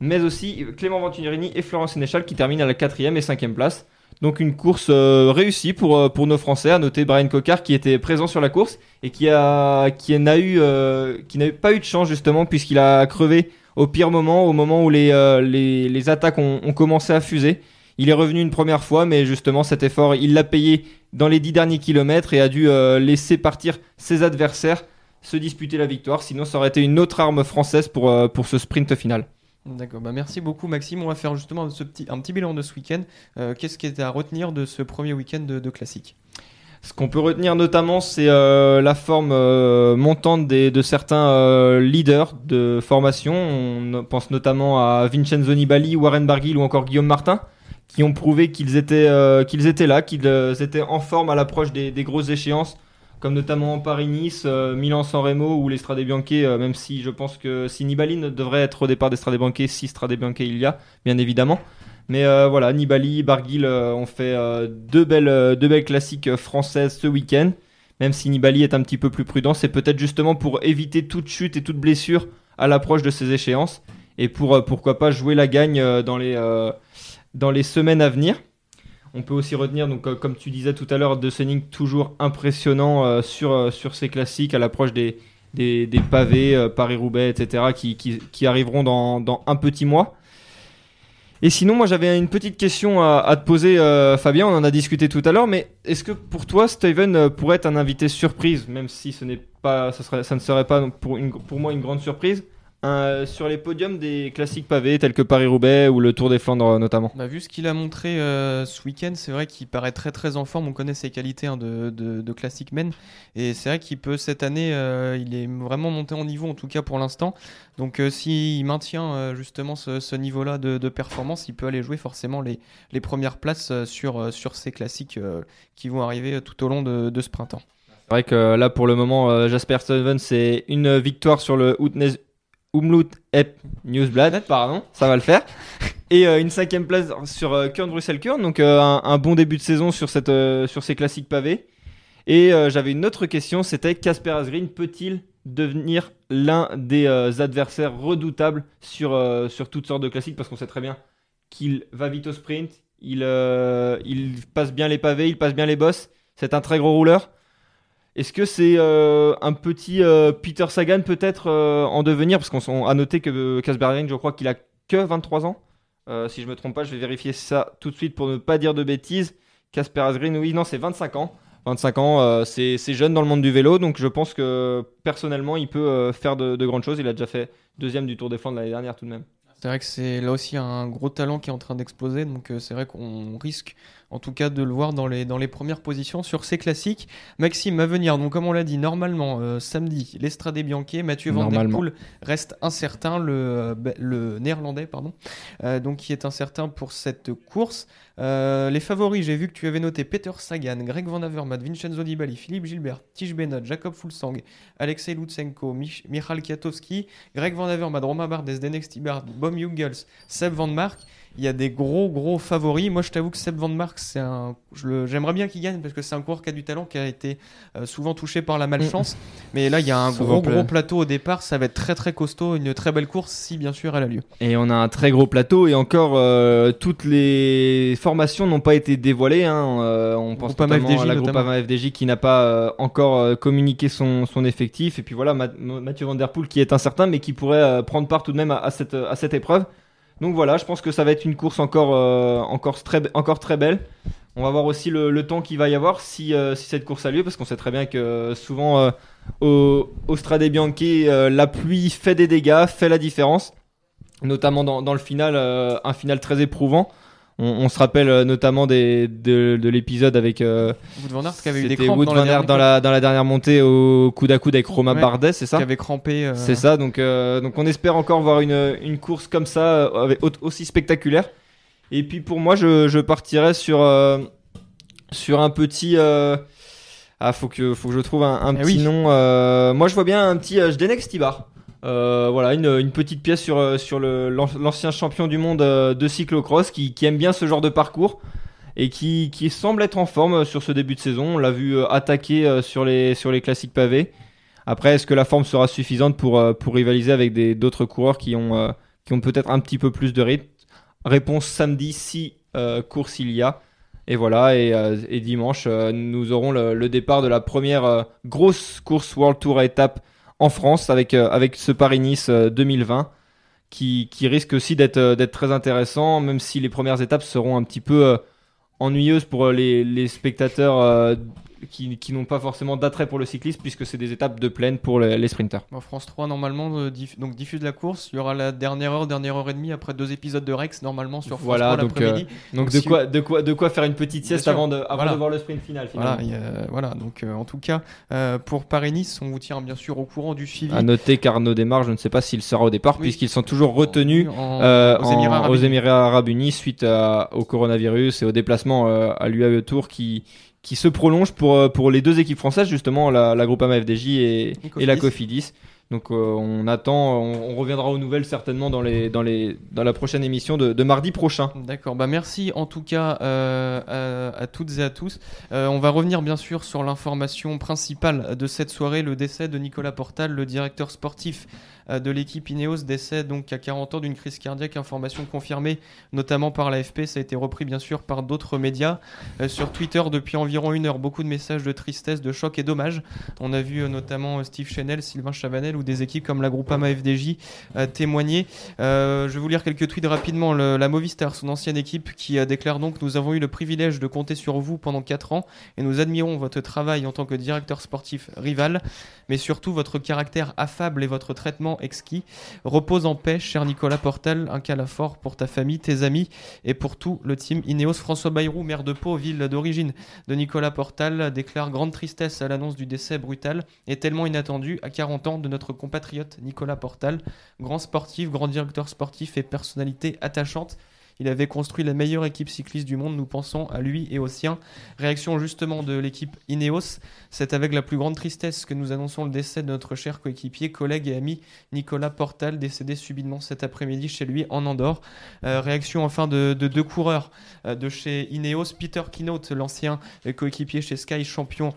mais aussi Clément Venturini et Florent Sénéchal qui terminent à la 4 et 5 place. Donc une course euh, réussie pour, euh, pour nos Français, à noter Brian Cocard qui était présent sur la course et qui a qui n'a eu euh, qui n'a pas eu de chance justement puisqu'il a crevé au pire moment, au moment où les, euh, les, attaques ont, commencé à fuser. Il est revenu une première fois, mais justement cet effort, il l'a payé dans les dix derniers kilomètres et a dû euh, laisser partir ses adversaires se disputer la victoire. Sinon, ça aurait été une autre arme française pour, euh, pour ce sprint final. D'accord, bah merci beaucoup Maxime. On va faire justement ce petit, un petit bilan de ce week-end. Euh, Qu'est-ce qui est à retenir de ce premier week-end de, de classique? Ce qu'on peut retenir notamment, c'est euh, la forme euh, montante des, de certains euh, leaders de formation. On pense notamment à Vincenzo Nibali, Warren Barguil ou encore Guillaume Martin, qui ont prouvé qu'ils étaient, qu'ils étaient là, qu'ils étaient en forme à l'approche des, des grosses échéances, comme notamment Paris-Nice, euh, Milan-San Remo ou les Bianche, euh, même si je pense que si Nibali ne devrait être au départ des Bianche, si Bianche il y a, bien évidemment. Mais euh, voilà, Nibali, Barguil ont fait deux, belles, deux belles classiques françaises ce week-end. Même si Nibali est un petit peu plus prudent, c'est peut-être justement pour éviter toute chute et toute blessure à l'approche de ces échéances. Et pour, pourquoi pas, jouer la gagne dans les, dans les semaines à venir. On peut aussi retenir, euh, comme tu disais tout à l'heure, De Sonic toujours impressionnant euh, sur, euh, sur ces classiques à l'approche des, pavés, euh, Paris-Roubaix, etc., qui, arriveront dans, un petit mois. Et sinon, moi j'avais une petite question à, à te poser, Fabien. On en a discuté tout à l'heure, mais est-ce que pour toi, Steven pourrait être un invité surprise, même si ce n'est pas, ça, ne serait pas pour moi une grande surprise, euh, sur les podiums des classiques pavés tels que Paris-Roubaix ou le Tour des Flandres euh, notamment Bah, vu ce qu'il a montré euh, ce week-end, c'est vrai qu'il paraît très très en forme. On connaît ses qualités hein, de, de, de classic men. Et c'est vrai qu'il peut, cette année, euh, il est vraiment monté en niveau, en tout cas pour l'instant. Donc s'il maintient justement ce, ce niveau-là de, de performance, il peut aller jouer forcément les, les premières places sur, sur ces classiques qui vont arriver tout au long de, de ce printemps. C'est vrai que là pour le moment Jasper Stuyven c'est une victoire sur le Utnes Umlaut Ep Newsblad, pardon, ça va le faire. Et euh, une cinquième place sur euh, Kurn Bruxelles Kurn, donc euh, un, un bon début de saison sur, cette, sur ces classiques pavés. Et j'avais une autre question, c'était Casper Asgreen peut-il devenir l'un des adversaires redoutables sur, sur toutes sortes de classiques? Parce qu'on sait très bien qu'il va vite au sprint, il, il passe bien les pavés, il passe bien les bosses, c'est un très gros rouleur. Est-ce que c'est euh, un petit euh, Peter Sagan peut-être euh, en devenir? Parce qu'on a noté que Casper je crois qu'il a que 23 ans. Si je me trompe pas, je vais vérifier ça tout de suite pour ne pas dire de bêtises. Casper Asgreen, oui, non, c'est 25 ans. 25 ans, c'est jeune dans le monde du vélo, donc je pense que personnellement, il peut faire de, de grandes choses. Il a déjà fait deuxième du Tour des Flandres l'année dernière tout de même. C'est vrai que c'est là aussi un gros talent qui est en train d'exploser, donc c'est vrai qu'on risque en tout cas de le voir dans les, dans les premières positions sur ces classiques. Maxime, à venir, donc comme on l'a dit, normalement, euh, samedi, l'Estrade Bianchi, Mathieu Van Der. Poel reste incertain, le, euh, le néerlandais, pardon, euh, donc qui est incertain pour cette course. Euh, les favoris, j'ai vu que tu avais noté Peter Sagan, Greg Van Avermaet, Vincenzo Nibali, Philippe Gilbert, Tige Bennett, Jacob Fulsang, Alexei Lutsenko, Mich- Michal Kwiatkowski, Greg Van Avermaet, Romain Bardet, Zdenek Stibart, Bom Jungels, Seb Van Mark. Il y a des gros gros favoris. Moi, je t'avoue que Seb Van Mark, c'est un. J'aimerais bien qu'il gagne parce que c'est un coureur qui a du talent, qui a été euh, souvent touché par la malchance. Mais là, il y a un gros pla- gros plateau au départ. Ça va être très très costaud, une très belle course si bien sûr elle a lieu. Et on a un très gros plateau et encore euh, toutes les formations n'ont pas été dévoilées. hein. Euh, on pense notamment FDJ à la notamment. Groupama FDJ qui n'a pas encore communiqué son, son effectif. Et puis voilà, Ma- Mathieu Van Der Poel qui est incertain mais qui pourrait prendre part tout de même à, à cette, à cette épreuve. Donc voilà, je pense que ça va être une course encore, euh, encore, très, belle. On va voir aussi le, temps qu'il va y avoir si, euh, si cette course a lieu, parce qu'on sait très bien que euh, souvent au, Strade Bianchi, la pluie fait des dégâts, fait la différence notamment dans, le final, un final très éprouvant. On, on se rappelle euh, notamment des, de, de l'épisode avec euh, Wood Van Aert qui avait eu des c'était crampes Wood dans Van la, Aert dernière dans la, dans la dernière montée au coude à coude avec Romain Ouais. Bardet, c'est ça qui avait crampé. euh, C'est ça, donc, euh, donc on espère encore voir une, une course comme ça, avec, au- aussi spectaculaire. Et puis pour moi, je, je partirais sur, sur un petit... ah, faut que, faut que je trouve un, un Eh petit oui. nom. moi, je vois bien un petit Zdenek Stibar. Euh, voilà, une, petite pièce sur, euh, l'ancien champion du monde euh, de cyclocross qui, qui aime bien ce genre de parcours et qui, semble être en forme sur ce début de saison. On l'a vu attaquer sur, les, sur les classiques pavés. Après, est-ce que la forme sera suffisante pour, pour rivaliser avec d'autres coureurs qui ont, qui ont peut-être un petit peu plus de rythme? Réponse samedi si course il y a. Et voilà, et, dimanche, nous aurons le, le départ de la première grosse course World Tour à étape en France avec, euh, avec ce Paris-Nice euh, 2020 qui, qui risque aussi d'être euh, d'être très intéressant, même si les premières étapes seront un petit peu euh, ennuyeuses pour euh, les, les spectateurs euh, qui, qui n'ont pas forcément d'attrait pour le cyclisme, puisque c'est des étapes de plaine pour les, les sprinters. Bon, France 3 normalement euh, diff- donc diffuse la course. Il y aura la dernière heure, dernière heure et demie après deux épisodes de Rex normalement sur France Voilà, 3 donc, l'après-midi. Donc, Donc, de, quoi, de, quoi, de quoi faire une petite sieste avant, de, avant Voilà. de voir le sprint final finalement. Voilà, donc euh, en tout cas euh, pour Paris-Nice, on vous tient bien sûr au courant du suivi. À noter qu'Arnaud Desmar, je ne sais pas s'il sera au départ, Oui. puisqu'ils sont toujours retenus En- euh, aux Émirats en- Arabes aux Unis. Émirats Arabes Unis suite à- au coronavirus et au déplacement euh, à l'UAE Tour qui, qui se prolonge pour, euh, pour les deux équipes françaises, justement, la, la Groupama FDJ et, Et la Cofidis. Donc euh, on attend, on, on reviendra aux nouvelles certainement dans, les, dans, les, dans la prochaine émission de, de mardi prochain. D'accord, bah merci en tout cas euh, à, à toutes et à tous. Euh, on va revenir bien sûr sur l'information principale de cette soirée, le décès de Nicolas Portal, le directeur sportif de l'équipe Ineos, décès donc à 40 ans d'une crise cardiaque, information confirmée notamment par l'AFP, ça a été repris bien sûr par d'autres médias. Euh, sur Twitter depuis environ une heure, beaucoup de messages de tristesse, de choc et dommage. On a vu euh, notamment euh, Steve Chenel, Sylvain Chavanel ou des équipes comme la Groupama FDJ euh, témoigner. Euh, je vais vous lire quelques tweets rapidement. La Movistar, son ancienne équipe, qui euh, déclare donc Nous avons eu le privilège de compter sur vous pendant 4 ans et nous admirons votre travail en tant que directeur sportif rival, mais surtout votre caractère affable et votre traitement exquis. Repose en paix, cher Nicolas Portal, un cas fort pour ta famille, tes amis et pour tout le team Ineos. François Bayrou, maire de Pau, ville d'origine de Nicolas Portal, déclare grande tristesse à l'annonce du décès brutal et tellement inattendu à 40 ans de notre compatriote Nicolas Portal, grand sportif, grand directeur sportif et personnalité attachante. Il avait construit la meilleure équipe cycliste du monde, nous pensons à lui et aux siens. Réaction justement de l'équipe Ineos, c'est avec la plus grande tristesse que nous annonçons le décès de notre cher coéquipier, collègue et ami Nicolas Portal, décédé subitement cet après-midi chez lui en Andorre. Euh, réaction enfin de, deux coureurs euh, de chez Ineos, Peter Kinote, l'ancien coéquipier chez Sky, champion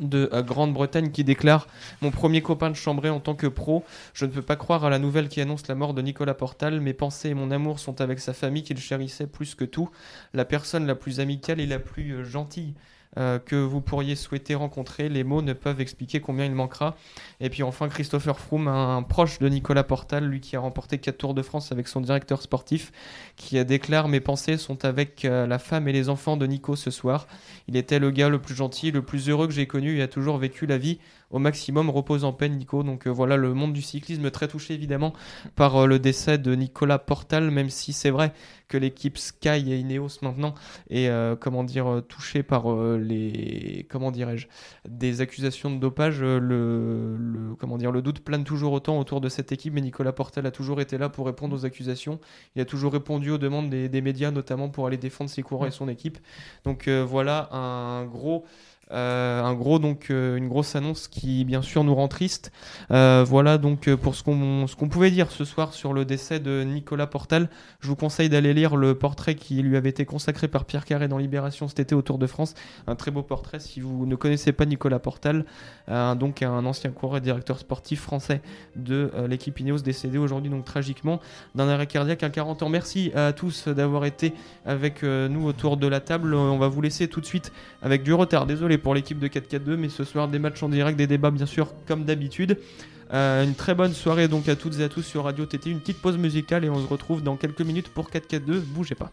de euh, Grande-Bretagne qui déclare Mon premier copain de chambrée en tant que pro, je ne peux pas croire à la nouvelle qui annonce la mort de Nicolas Portal. Mes pensées et mon amour sont avec sa famille qu'il chérissait plus que tout, la personne la plus amicale et la plus euh, gentille euh, que vous pourriez souhaiter rencontrer. Les mots ne peuvent expliquer combien il manquera. Et puis enfin, Christopher Froome, un, proche de Nicolas Portal, lui qui a remporté 4 Tours de France avec son directeur sportif, qui déclare Mes pensées sont avec euh, la femme et les enfants de Nico ce soir. Il était le gars le plus gentil, le plus heureux que j'ai connu et a toujours vécu la vie au maximum. Repose en peine, Nico. Donc euh, voilà, le monde du cyclisme très touché évidemment par euh, le décès de Nicolas Portal, même si c'est vrai que l'équipe Sky et Ineos maintenant est euh, comment dire touchée par les comment dirais-je des accusations de dopage. Le, le doute plane toujours autant autour de cette équipe, mais Nicolas Portal a toujours été là pour répondre aux accusations. Il a toujours répondu aux demandes des, des médias, notamment pour aller défendre ses coureurs et son équipe. Donc voilà un gros euh, un gros donc euh, une grosse annonce qui bien sûr nous rend triste. Euh, voilà donc pour ce qu'on pouvait dire ce soir sur le décès de Nicolas Portal. Je vous conseille d'aller lire le portrait qui lui avait été consacré par Pierre Carré dans Libération cet été au Tour de France. Un très beau portrait si vous ne connaissez pas Nicolas Portal, donc un ancien coureur et directeur sportif français de l'équipe Ineos décédé aujourd'hui donc tragiquement d'un arrêt cardiaque à 40 ans. Merci à tous d'avoir été avec nous autour de la table. On va vous laisser tout de suite avec du retard. Désolé pour l'équipe de 4-4-2, mais ce soir des matchs en direct, des débats bien sûr comme d'habitude. Euh, une très bonne soirée donc à toutes et à tous sur Radio TT, une petite pause musicale et on se retrouve dans quelques minutes pour 4-4-2, bougez pas.